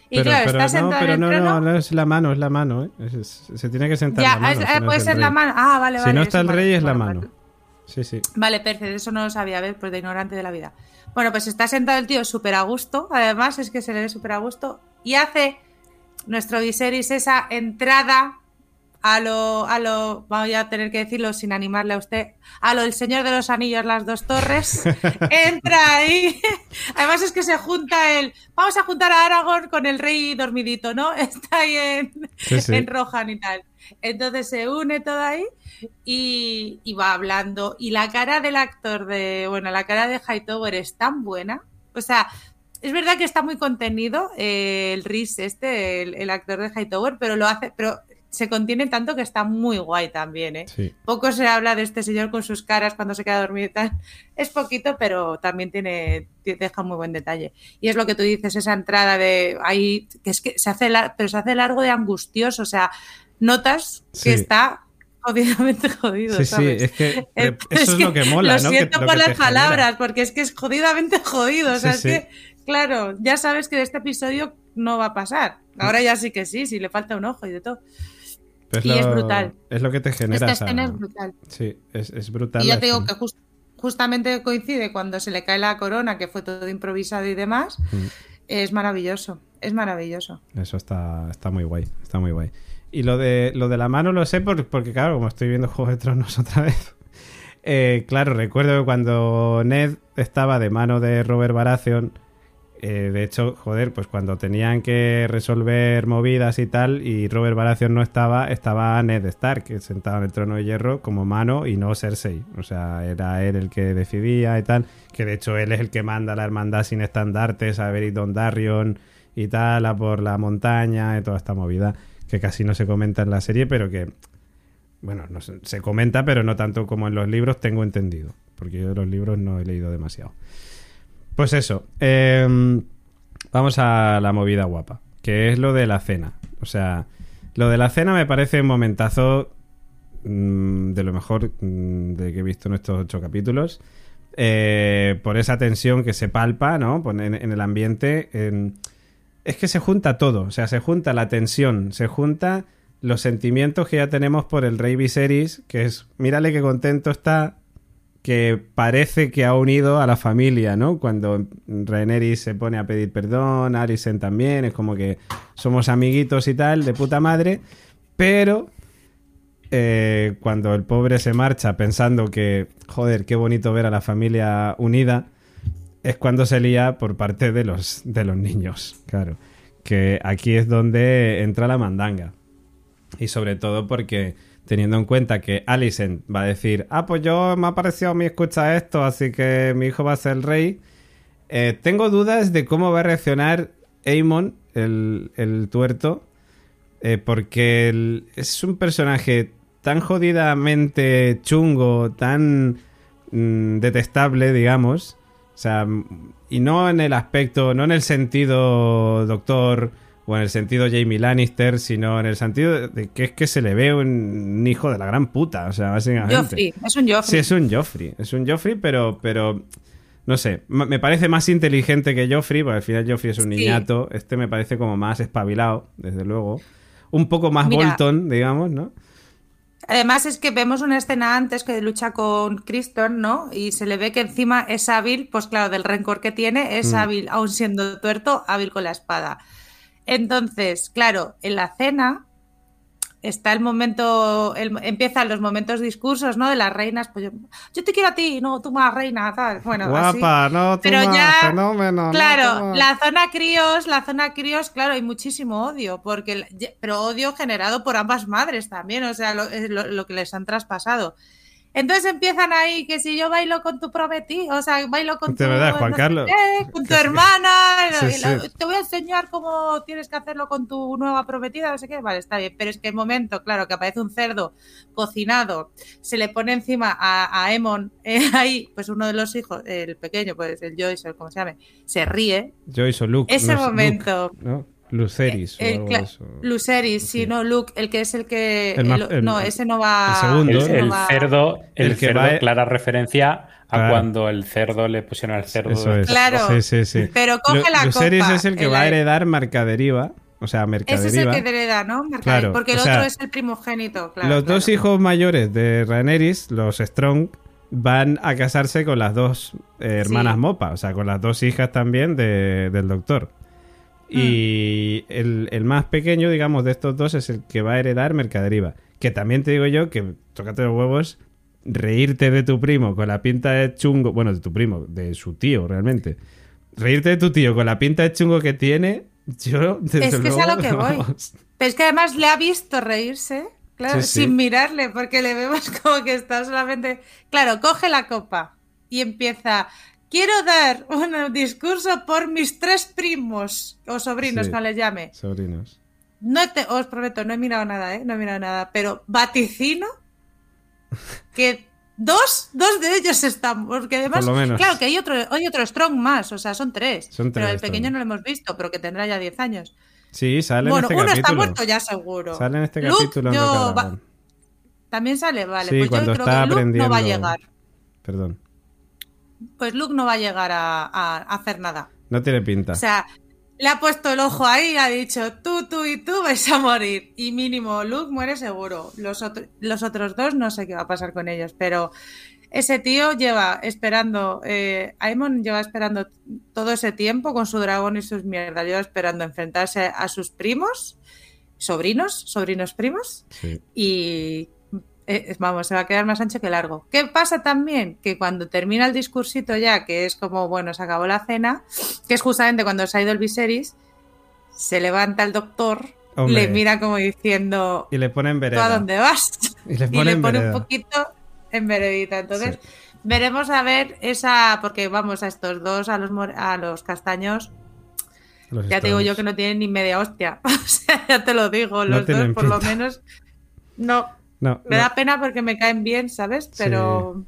Y pero claro, pero está no, sentado pero en no, trono. no, no es la mano, es la mano, ¿eh? Es- es- se tiene que sentar ya, la mano. es- si eh, no puede ser la mano. Ah, vale, Si vale. no está el rey, es la mano. vale. Sí, sí. Vale, perfecto, eso no lo sabía, ¿ves? Pues de ignorante de la vida. Bueno, pues está sentado el tío súper a gusto, además es que se le ve súper a gusto, y hace nuestro Viserys esa entrada a lo, a lo, voy a tener que decirlo sin animarle a usted, a lo del Señor de los Anillos, las dos torres, entra ahí, además es que se junta el, vamos a juntar a Aragorn con el rey dormidito, ¿no? Está ahí en, Sí, sí. en Rohan y tal. Entonces se une todo ahí y, y va hablando. Y la cara del actor de, bueno, la cara de Hightower es tan buena. O sea, es verdad que está muy contenido eh, el Rhys este, el, el actor de Hightower, pero lo hace, pero se contiene tanto que está muy guay también, ¿eh? Sí. Poco se habla de este señor con sus caras cuando se queda dormido y tal. Es poquito, pero también tiene, deja muy buen detalle. Y es lo que tú dices, esa entrada de ahí, que es que se hace, pero se hace largo de angustioso, o sea, notas Sí. que está jodidamente jodido, Sí, sí, ¿sabes? es que Entonces, eso es lo que mola, Lo siento por las genera. palabras, porque es que es jodidamente jodido. O sea, Sí, es que, claro, ya sabes que de este episodio no va a pasar. Ahora ya sí que sí, si le falta un ojo y de todo. Pero y es brutal. Es lo que te genera. Esta esa- escena es brutal. Sí, es, es brutal. Y ya te digo escena. que jus- justamente coincide cuando se le cae la corona, que fue todo improvisado y demás. Mm. Es maravilloso, es maravilloso. Eso está, está muy guay, está muy guay. Y lo de, lo de la mano lo sé por- porque, claro, como estoy viendo Juego de Tronos otra vez. eh, claro, recuerdo que cuando Ned estaba de mano de Robert Baratheon, eh, de hecho, joder, pues cuando tenían que resolver movidas y tal, y Robert Baratheon no estaba, estaba Ned Stark, sentado en el trono de hierro como mano y no Cersei. O sea, era él el que decidía y tal, que de hecho él es el que manda la hermandad sin estandartes a Beric Dondarrion y tal, a por la montaña y toda esta movida, que casi no se comenta en la serie, pero que, bueno, no se, se comenta, pero no tanto como en los libros, tengo entendido, porque yo de los libros no he leído demasiado. Pues eso, em, vamos a la movida guapa, que es lo de la cena. O sea, lo de la cena me parece un momentazo mm, de lo mejor mm, de que he visto en estos ocho capítulos. Eh, por esa tensión que se palpa, ¿no? En, en el ambiente. en- Es que se junta todo. O sea, se junta la tensión, se junta los sentimientos que ya tenemos por el rey Viserys, que es, mírale qué contento está, que parece que ha unido a la familia, ¿no? Cuando Rhaenyra se pone a pedir perdón, Alicent también, es como que somos amiguitos y tal, de puta madre, pero eh, cuando el pobre se marcha pensando que, joder, qué bonito ver a la familia unida, es cuando se lía por parte de los, de los niños, claro. Que aquí es donde entra la mandanga. Y sobre todo porque teniendo en cuenta que Alicent va a decir, ah, pues yo me ha parecido a mí escuchar esto, así que mi hijo va a ser el rey. Eh, tengo dudas de cómo va a reaccionar Aemon, el, el tuerto, eh, porque es un personaje tan jodidamente chungo, tan mm, detestable, digamos. O sea, y no en el aspecto, no en el sentido doctor o en el sentido Jamie Lannister, sino en el sentido de que es que se le ve un, hijo de la gran puta, o sea, básicamente. Joffrey, es un Sí, Joffrey. es un Joffrey. Es un Joffrey, pero, pero no sé. Me parece más inteligente que Joffrey, porque al final Joffrey es un Sí. niñato. Este me parece como más espabilado, desde luego. Un poco más Mira. Bolton, digamos, ¿no? Además es que vemos una escena antes que lucha con Criston, ¿no? Y se le ve que encima es hábil, pues claro, del rencor que tiene, es Mm. hábil, aun siendo tuerto, hábil con la espada. Entonces, claro, en la cena, está el momento, el- empiezan los momentos discursos, ¿no? De las reinas, pues yo, yo te quiero a ti, no, tú más reina, tal. Bueno, así. Guapa, no, tú Pero más, ya- fenómeno. no, Claro, la zona críos, la zona críos, claro, hay muchísimo odio, porque, pero odio generado por ambas madres también, o sea, lo, lo- lo que les han traspasado. Entonces empiezan ahí que si yo bailo con tu prometí, o sea, bailo con tu verdad, Juan no sé Carlos. qué, con tu sí. hermana, Sí, la- te voy a enseñar cómo tienes que hacerlo con tu nueva prometida, no sé qué, vale, está bien, pero es que el momento, claro, que aparece un cerdo cocinado, se le pone encima a, a Emon eh, ahí, pues uno de los hijos, el pequeño, pues el Joyce, o como se llame, se ríe. Joyce o Luke. Ese momento. Luke, ¿no? Luceris El o algo de eso. Luceris, Sí. sí, no, Luke, el que es el que. El más- el- el- no, ese no va. el segundo, El, ¿no? ese el no va- cerdo, el, El que cerdo, va- clara referencia a Claro. cuando el cerdo le pusieron al cerdo. Eso es. Claro. Sí, sí, sí. Pero coge Lu- la Luceris copa. es el que el- va a heredar Mercaderiva. O sea, Ese Mercaderiva. es el que hereda, ¿no? Claro, Porque el o sea, otro es el primogénito, claro. los dos claro. hijos mayores de Rhaenerys, los Strong, van a casarse con las dos eh, hermanas Sí. Mopa, o sea, con las dos hijas también de- del doctor. Y Mm. el, el más pequeño, digamos, de estos dos es el que va a heredar Mercaderiva. Que también te digo yo que, tócate los huevos, reírte de tu primo con la pinta de chungo, bueno, de tu primo, de su tío realmente. Reírte de tu tío con la pinta de chungo que tiene, yo desde Es que es a lo que voy. Pero es que además le ha visto reírse, claro, Sí, sí. sin mirarle, porque le vemos como que está solamente. Claro, coge la copa y empieza. Quiero dar un discurso por mis tres primos o sobrinos, Sí. como les llame. Sobrinos. No te, os prometo, no he mirado nada, ¿eh? No he mirado nada, pero vaticino que dos, dos de ellos están, porque además, Por lo menos. claro que hay otro, hay otro Strong más, o sea, son tres, Son pero tres el pequeño también. no lo hemos visto, pero que tendrá ya 10 años. Sí, sale bueno, en este uno capítulo. está muerto ya seguro. Sale en este Luke, capítulo. yo va-. También sale, vale, Sí, pues yo creo está que Luke no va a llegar. Perdón. Pues Luke no va a llegar a, hacer nada. No tiene pinta. O sea, le ha puesto el ojo ahí y ha dicho, tú, tú y tú vais a morir. Y mínimo, Luke muere seguro. Los, otro- los otros dos no sé qué va a pasar con ellos, pero ese tío lleva esperando, eh, Aemon lleva esperando todo ese tiempo con su dragón y sus mierdas, lleva esperando enfrentarse a sus primos, sobrinos, sobrinos primos, Sí. y eh, vamos, se va a quedar más ancho que largo. ¿Qué pasa también? Que cuando termina el discursito ya, que es como, bueno, se acabó la cena, que es justamente cuando se ha ido el Viserys, se levanta el doctor, Hombre. le mira como diciendo, Y le ponen ¿tú a vereda. dónde vas? Y le Y ponen le pone un vereda. poquito en veredita. Entonces, Sí. veremos a ver esa, porque vamos a estos dos, a los, a los castaños, Los ya te digo yo que no tienen ni media hostia. O sea, ya te lo digo, No los dos por lo menos... No, No, me no, da pena porque me caen bien, ¿sabes? Pero,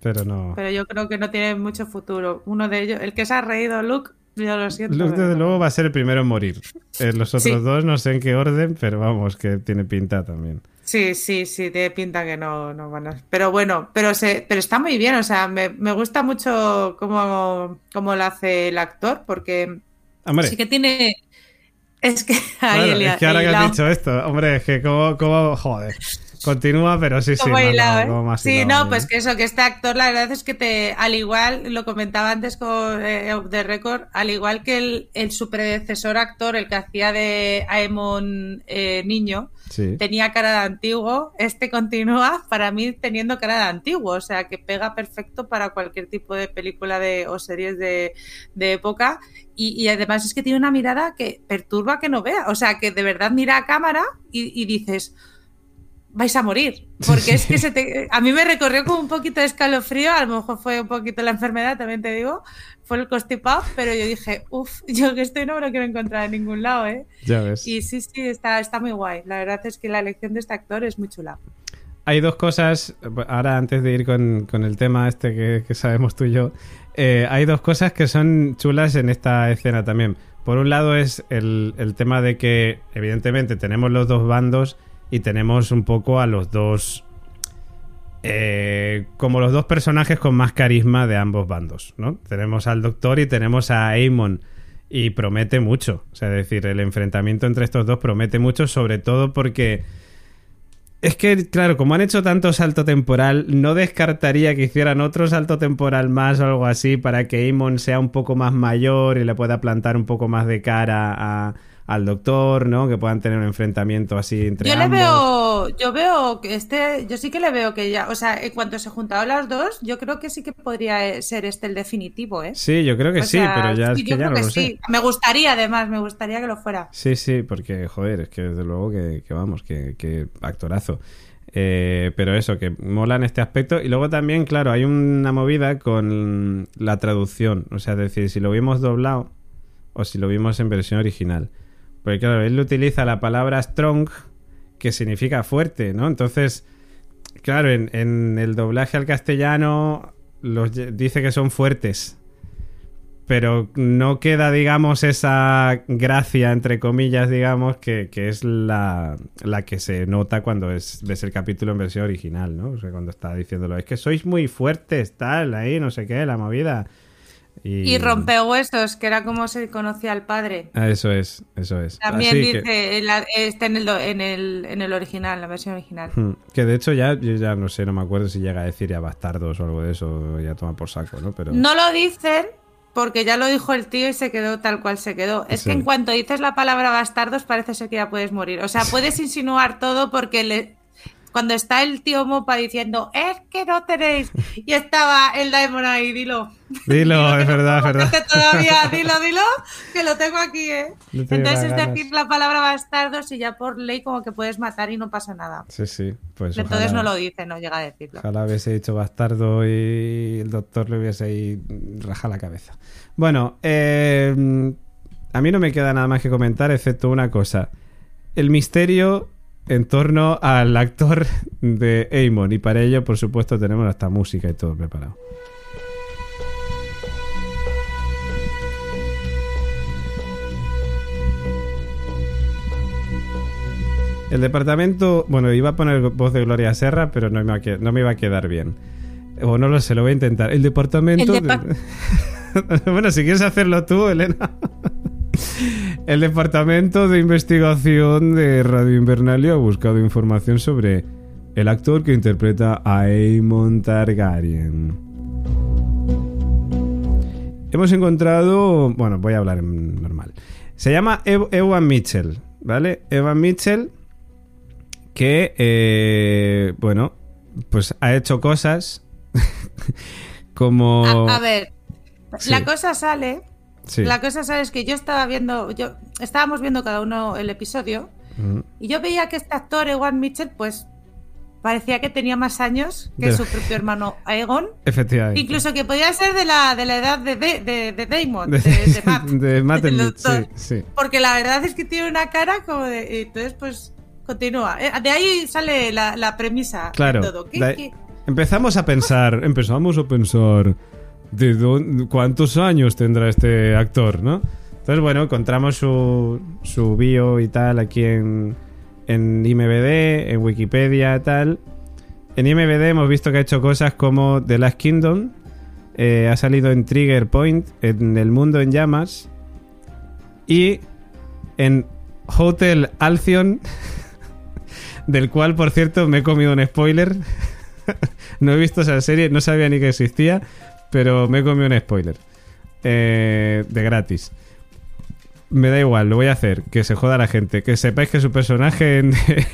pero no. pero yo creo que no tienen mucho futuro. Uno de ellos, el que se ha reído, Luke, yo lo siento. Luke, desde luego, va a ser el primero en morir. Eh, los otros Sí. dos no sé en qué orden, pero vamos, que tiene pinta también. Sí, sí, sí, tiene pinta que no, no van a. Pero bueno, pero se, pero está muy bien, o sea, me, me gusta mucho cómo, cómo lo hace el actor, porque Hombre, sí que tiene. Es que ahí claro, el- es que ahora que has dicho esto, hombre, es que como, como joder. Continúa, pero sí, sí. Como no, no, ¿eh? como Sí, hilado, no, ¿eh? pues que eso, que este actor, la verdad es que te, al igual, lo comentaba antes con eh, the Record, al igual que el, el su predecesor actor, el que hacía de Aemon eh, niño, Sí. tenía cara de antiguo, este continúa para mí teniendo cara de antiguo, o sea que pega perfecto para cualquier tipo de película de, o series de, de época y, y además es que tiene una mirada que perturba que no vea, o sea que de verdad mira a cámara y, y dices vais a morir, porque es que se te- a mí me recorrió como un poquito de escalofrío, a lo mejor fue un poquito la enfermedad, también te digo, fue el constipado, pero yo dije, uff, yo que estoy no me lo quiero encontrar en ningún lado, ¿eh? Ya ves. Y sí, sí, está, está muy guay. La verdad es que la elección de este actor es muy chula. Hay dos cosas, ahora antes de ir con, con el tema este que, que sabemos tú y yo, eh, hay dos cosas que son chulas en esta escena también. Por un lado es el, el tema de que evidentemente tenemos los dos bandos y tenemos un poco a los dos... eh, como los dos personajes con más carisma de ambos bandos, ¿no? Tenemos al Doctor y tenemos a Aemon y promete mucho. O sea, es decir, el enfrentamiento entre estos dos promete mucho, sobre todo porque es que, claro, como han hecho tanto salto temporal, no descartaría que hicieran otro salto temporal más o algo así para que Aemon sea un poco más mayor y le pueda plantar un poco más de cara a, al doctor, ¿no? Que puedan tener un enfrentamiento así entre Yo le veo, yo veo que este, yo sí que le veo que ya, o sea, en cuanto se juntaban las dos, yo creo que sí que podría eh, ser este el definitivo, ¿eh? Sí, yo creo que O sí, sea, pero ya sí, es que yo ya creo no que lo sé. sí. Me gustaría, además, me gustaría que lo fuera. Sí, sí, porque, joder, es que desde luego que, que vamos, que, que actorazo. Eh, pero eso, que mola en este aspecto. Y luego también, claro, hay una movida con la traducción. O sea, es decir, si lo vimos doblado o si lo vimos en versión original. Porque, claro, él utiliza la palabra strong, que significa fuerte, ¿no? Entonces, claro, en, en el doblaje al castellano los dice que son fuertes pero no queda, digamos, esa gracia, entre comillas, digamos, que, que es la, la que se nota cuando es, ves el capítulo en versión original, ¿no? O sea, cuando está diciéndolo, es que sois muy fuertes, tal, ahí, no sé qué, la movida. Y, Y rompehuesos, que era como se conocía al padre. Ah, eso es, eso es. También Así que- dice, en la- está en el, en, el, en el original, la versión original. Hmm, Que de hecho ya, yo ya no sé, no me acuerdo si llega a decir ya bastardos o algo de eso, ya toma por saco, ¿no? Pero... No lo dicen porque ya lo dijo el tío y se quedó tal cual se quedó. Es Sí. que en cuanto dices la palabra bastardos parece ser que ya puedes morir. O sea, puedes insinuar todo porque le... cuando está el tío Mopa diciendo es que no tenéis y estaba el Daemon ahí, dilo. Dilo, es verdad, es verdad. Todavía, dilo, dilo, que lo tengo aquí, ¿eh? No te Entonces es ganas. decir la palabra bastardos y ya por ley como que puedes matar y no pasa nada. Sí, sí, pues Entonces ojalá- no lo dice, no llega a decirlo. Ojalá hubiese dicho bastardo y el doctor le hubiese ahí rajado la cabeza. Bueno, eh, a mí no me queda nada más que comentar, excepto una cosa. El misterio en torno al actor de Amon. Y para ello, por supuesto, tenemos hasta música y todo preparado. El departamento, bueno, iba a poner voz de Gloria Serra, pero no me, va a que- no me iba a quedar bien. O no lo sé, lo voy a intentar. El departamento... El de- bueno, si quieres hacerlo tú, Elena. El departamento de investigación de Radio Invernalia ha buscado información sobre el actor que interpreta a Aemon Targaryen. Hemos encontrado, bueno, voy a hablar en normal. Se llama Ev- Ewan Mitchell, ¿vale? Evan Mitchell que, eh, bueno, pues ha hecho cosas como... A, a ver, Sí. la cosa sale Sí. La cosa, ¿sabes? Que yo estaba viendo, yo estábamos viendo cada uno el episodio Ujú. y yo veía que este actor, Ewan Mitchell, pues parecía que tenía más años que De- su propio hermano Aegon. Efectivamente. Incluso que podía ser de la, de la edad de, de, de- de Damon, de, Matt. de Matt sí, sí. Porque la verdad es que tiene una cara como de... Entonces, pues, continúa. Eh, De ahí sale la, la premisa Claro. de todo. ¿Qué- Da- qué- Empezamos a pensar, empezamos a pensar de cuántos años tendrá este actor, ¿no? Entonces, bueno, encontramos su, su bio y tal aquí en, en IMBD, en Wikipedia tal. En IMBD hemos visto que ha hecho cosas como The Last Kingdom, eh, ha salido en Trigger Point, en El Mundo en Llamas y en Hotel Alcyon, del cual, por cierto, me he comido un spoiler. no he visto esa serie, no sabía ni que existía, pero me comido un spoiler. Eh, de gratis. Me da igual, lo voy a hacer. Que se joda la gente. Que sepáis que su personaje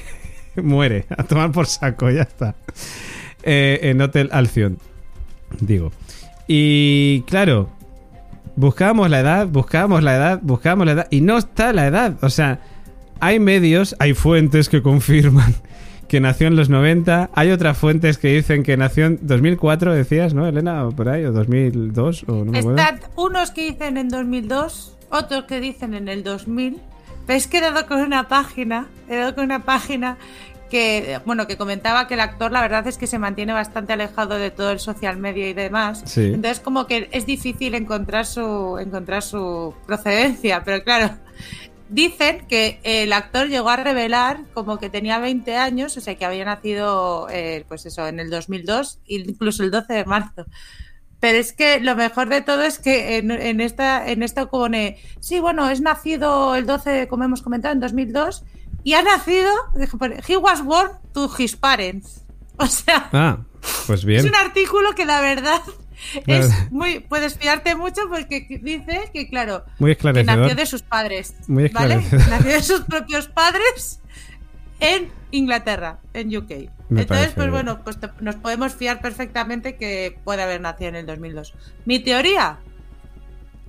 muere. A tomar por saco, ya está. Eh, en Hotel Alcyon. Digo. Y claro, buscábamos la edad, buscábamos la edad, buscábamos la edad. Y no está la edad. O sea, hay medios, hay fuentes que confirman que nació en los 90. Hay otras fuentes que dicen que nació en 2004, decías, ¿no, Elena? O por ahí, o 2002, o no me acuerdo. Están unos que dicen en 2002, otros que dicen en el 2000. Pero es que he dado con una página, he dado con una página que, bueno, que comentaba que el actor la verdad es que se mantiene bastante alejado de todo el social media y demás. Sí. Entonces como que es difícil encontrar su, encontrar su procedencia, pero claro. Dicen que el actor llegó a revelar como que tenía 20 años, o sea que había nacido, eh, pues eso, en el 2002, incluso el 12 de marzo. Pero es que lo mejor de todo es que en, en esta en esto pone, sí, bueno, es nacido el 12, como hemos comentado, en 2002, y ha nacido, he was born to his parents. O sea, Ah, pues bien. es un artículo que la verdad. Es muy, puedes fiarte mucho porque dice que, claro, Muy que nació de sus padres. Muy ¿Vale? Nació de sus propios padres en Inglaterra, en UK. Me Entonces, pues bien. bueno, pues te- nos podemos fiar perfectamente que puede haber nacido en el 2002. Mi teoría,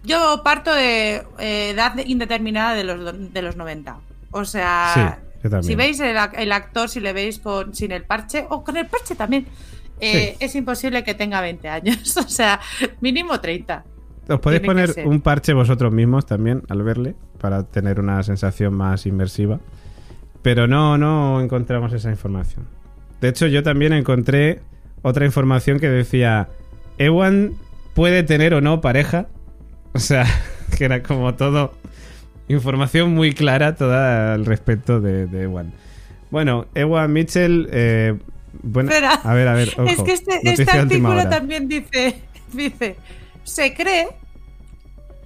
yo parto de eh, edad indeterminada de los, de los 90. O sea, Sí, si veis el, el actor, si le veis con, sin el parche, o con el parche también, eh, Sí. es imposible que tenga 20 años. O sea, mínimo 30. Os podéis tiene poner un parche vosotros mismos también al verle para tener una sensación más inmersiva. Pero no, no encontramos esa información. De hecho, yo también encontré otra información que decía: Ewan puede tener o no pareja. O sea, que era como todo. Información muy clara toda al respecto de, de Ewan. Bueno, Ewan Mitchell. eh, bueno, Espera. a ver, a ver. ojo, es que este, este artículo hora. también dice, dice, se cree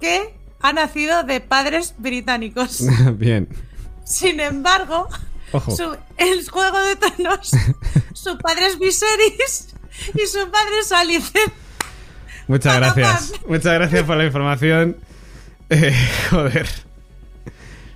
que ha nacido de padres británicos. Bien. Sin embargo, Ojo. su- el Juego de Tronos, su padre es Viserys y su padre es Alicent. Muchas gracias. Muchas gracias por la información. Eh, joder.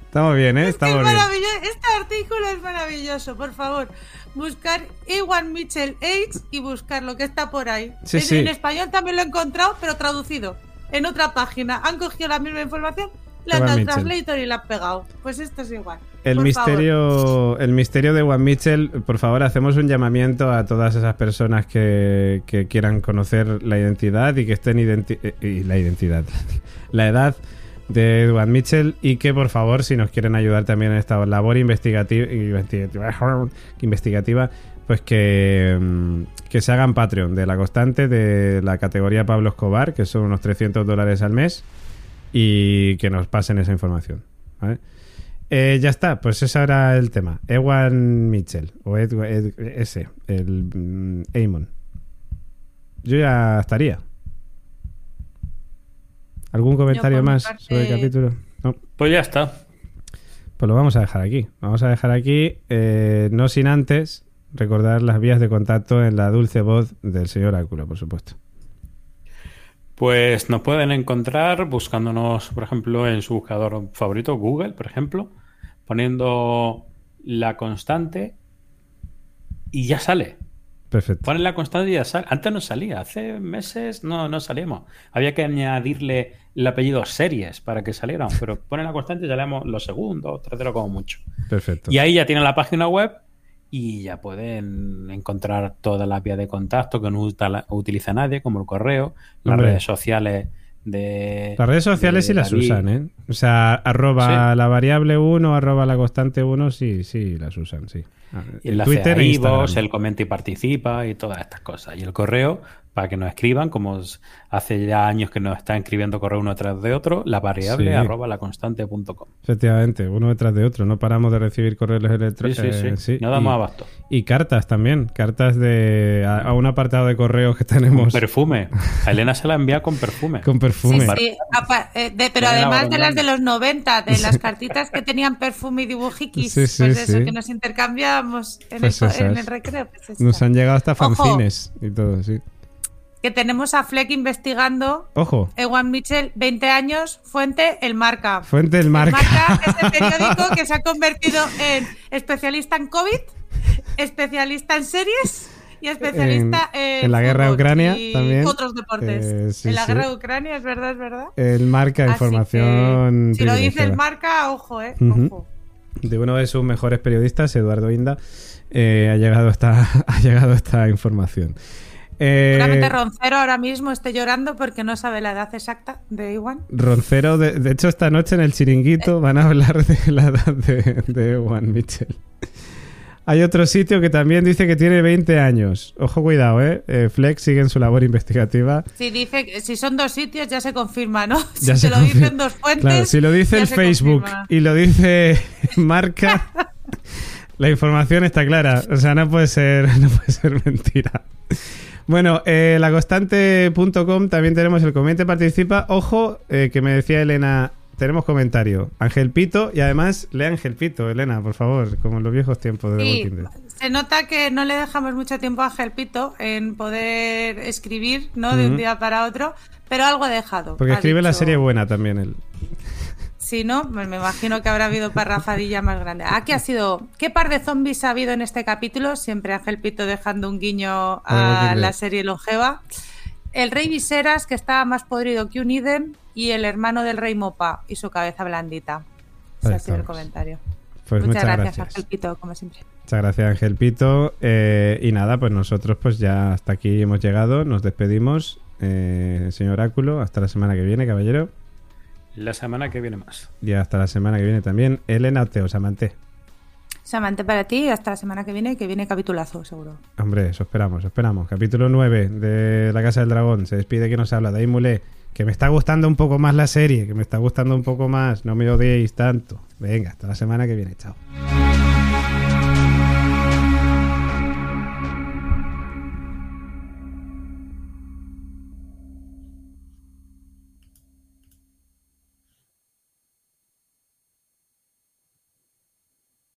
Estamos bien, ¿eh? Es Estamos bien. Este artículo es maravilloso, por favor. Buscar Ewan Mitchell Age y buscar lo que está por ahí. Sí, Es- sí. En español también lo he encontrado, pero traducido. En otra página. Han cogido la misma información, la han translator y la han pegado. Pues esto es igual. El Por misterio, el misterio de Juan Mitchell, por favor, hacemos un llamamiento a todas esas personas que, que quieran conocer la identidad y que estén identi- eh, y la identidad, la edad de Edward Mitchell y que por favor, si nos quieren ayudar también en esta labor investigativa, investigativa, pues que, mm, que se hagan Patreon de la constante de la categoría Pablo Escobar, que son unos 300 dólares al mes, y que nos pasen esa información. ¿vale? Eh, ya está, pues ese era el tema. Ewan Mitchell, o Ed- Ed- ese, el mm, Eamon. Yo ya estaría. ¿Algún comentario más parte- sobre el capítulo? No. Pues ya está. Pues lo vamos a dejar aquí. Vamos a dejar aquí, eh, no sin antes recordar las vías de contacto en la dulce voz del señor Áculo, por supuesto. Pues nos pueden encontrar buscándonos, por ejemplo, en su buscador favorito, Google, por ejemplo, poniendo la constante y ya sale. Perfecto. Ponen la constante y ya sale. Antes no salía, hace meses no, no salíamos. Había que añadirle el apellido series para que salieran, pero ponen la constante y ya leemos los segundos, tercero como mucho. Perfecto. Y ahí ya tienen la página web y ya pueden encontrar todas las vías de contacto que no utiliza nadie, como el correo, las redes sociales de. Las redes sociales sí las David. usan, ¿eh? O sea, arroba Sí. la variable 1, arroba la constante 1, sí, sí, las usan, sí. Ah, Y el Twitter Twitter, e Instagram. el comenta y participa y todas estas cosas. Y el correo, para que nos escriban, como hace ya años que nos está escribiendo correo uno tras de otro, la variable Sí. arroba laconstante.com. Efectivamente, uno detrás de otro. No paramos de recibir correos Sí, electrónicos. sí, sí. No damos y, abasto. y cartas también. Cartas de a, a un apartado de correos que tenemos Perfume. A Elena se la envía con perfume. con Sí, perfume. sí, apa- eh, de- pero Elena además de las de los 90, de las cartitas que tenían perfume y dibujiquis, Sí, sí, pues eso, sí. que nos intercambiábamos en, Pues el, en recreo. pues. Nos han llegado hasta Ojo. fanzines y todo, sí. Que tenemos a Fleck investigando Ojo, Ewan Mitchell, 20 años, fuente El Marca. fuente El marca. Marca es el periódico que se ha convertido en especialista en COVID, especialista en series y especialista en, en la guerra de Ucrania y también. otros deportes. Eh, sí, en la sí. guerra de Ucrania, es verdad, es verdad. El marca Así información. que, si lo dice el Marca, ojo, eh. Ojo. de uno de sus mejores periodistas, Eduardo Inda, eh, ha, llegado esta, ha llegado esta información. Eh, Seguramente Roncero ahora mismo esté llorando porque no sabe la edad exacta de Iwan. Roncero, de, de hecho, esta noche en el chiringuito van a hablar de la edad de, de Juan Mitchell. Hay otro sitio que también dice que tiene 20 años. Ojo, cuidado, ¿eh? Eh, Flex sigue en su labor investigativa. Si dice si son dos sitios ya se confirma, ¿no? Si Ya se se lo dicen dos fuentes. Claro, si lo dice el Facebook confirma. y lo dice Marca, la información está clara. O sea, no puede ser, no puede ser mentira. Bueno, eh, laconstante.com también tenemos el comente participa. Ojo, eh, que me decía Elena, tenemos comentario. Ángel Pito y además lee Ángel Pito, Elena, por favor, como en los viejos tiempos de The Sí, Walking Dead. se nota que no le dejamos mucho tiempo a Gelpito en poder escribir, ¿no? De un día para otro, pero algo ha dejado. Porque Ha escribe la serie buena también él. Si no, me imagino que habrá habido parrafadilla más grande. Aquí ha sido. ¿Qué par de zombies ha habido en este capítulo? Siempre Ángel Pito dejando un guiño a la serie longeva. El rey Viserys, que estaba más podrido que un idem, y el hermano del rey Mopa y su cabeza blandita. Ese ha sido el comentario. Pues muchas, muchas, gracias, gracias. Ángel Pito, como siempre. Muchas gracias, Ángel Pito. Eh, y nada, pues nosotros pues ya hasta aquí hemos llegado. Nos despedimos. Eh, señor Oráculo, hasta la semana que viene, caballero. La semana que viene más. Y hasta la semana que viene también. Elena Oteo, Samante. Samante para ti y hasta la semana que viene, que viene capitulazo, seguro. Hombre, eso esperamos, eso esperamos. Capítulo 9 de La Casa del Dragón. Se despide que nos habla Dave Mulé. Que me está gustando un poco más la serie, que me está gustando un poco más. No me odiéis tanto. Venga, hasta la semana que viene. Chao.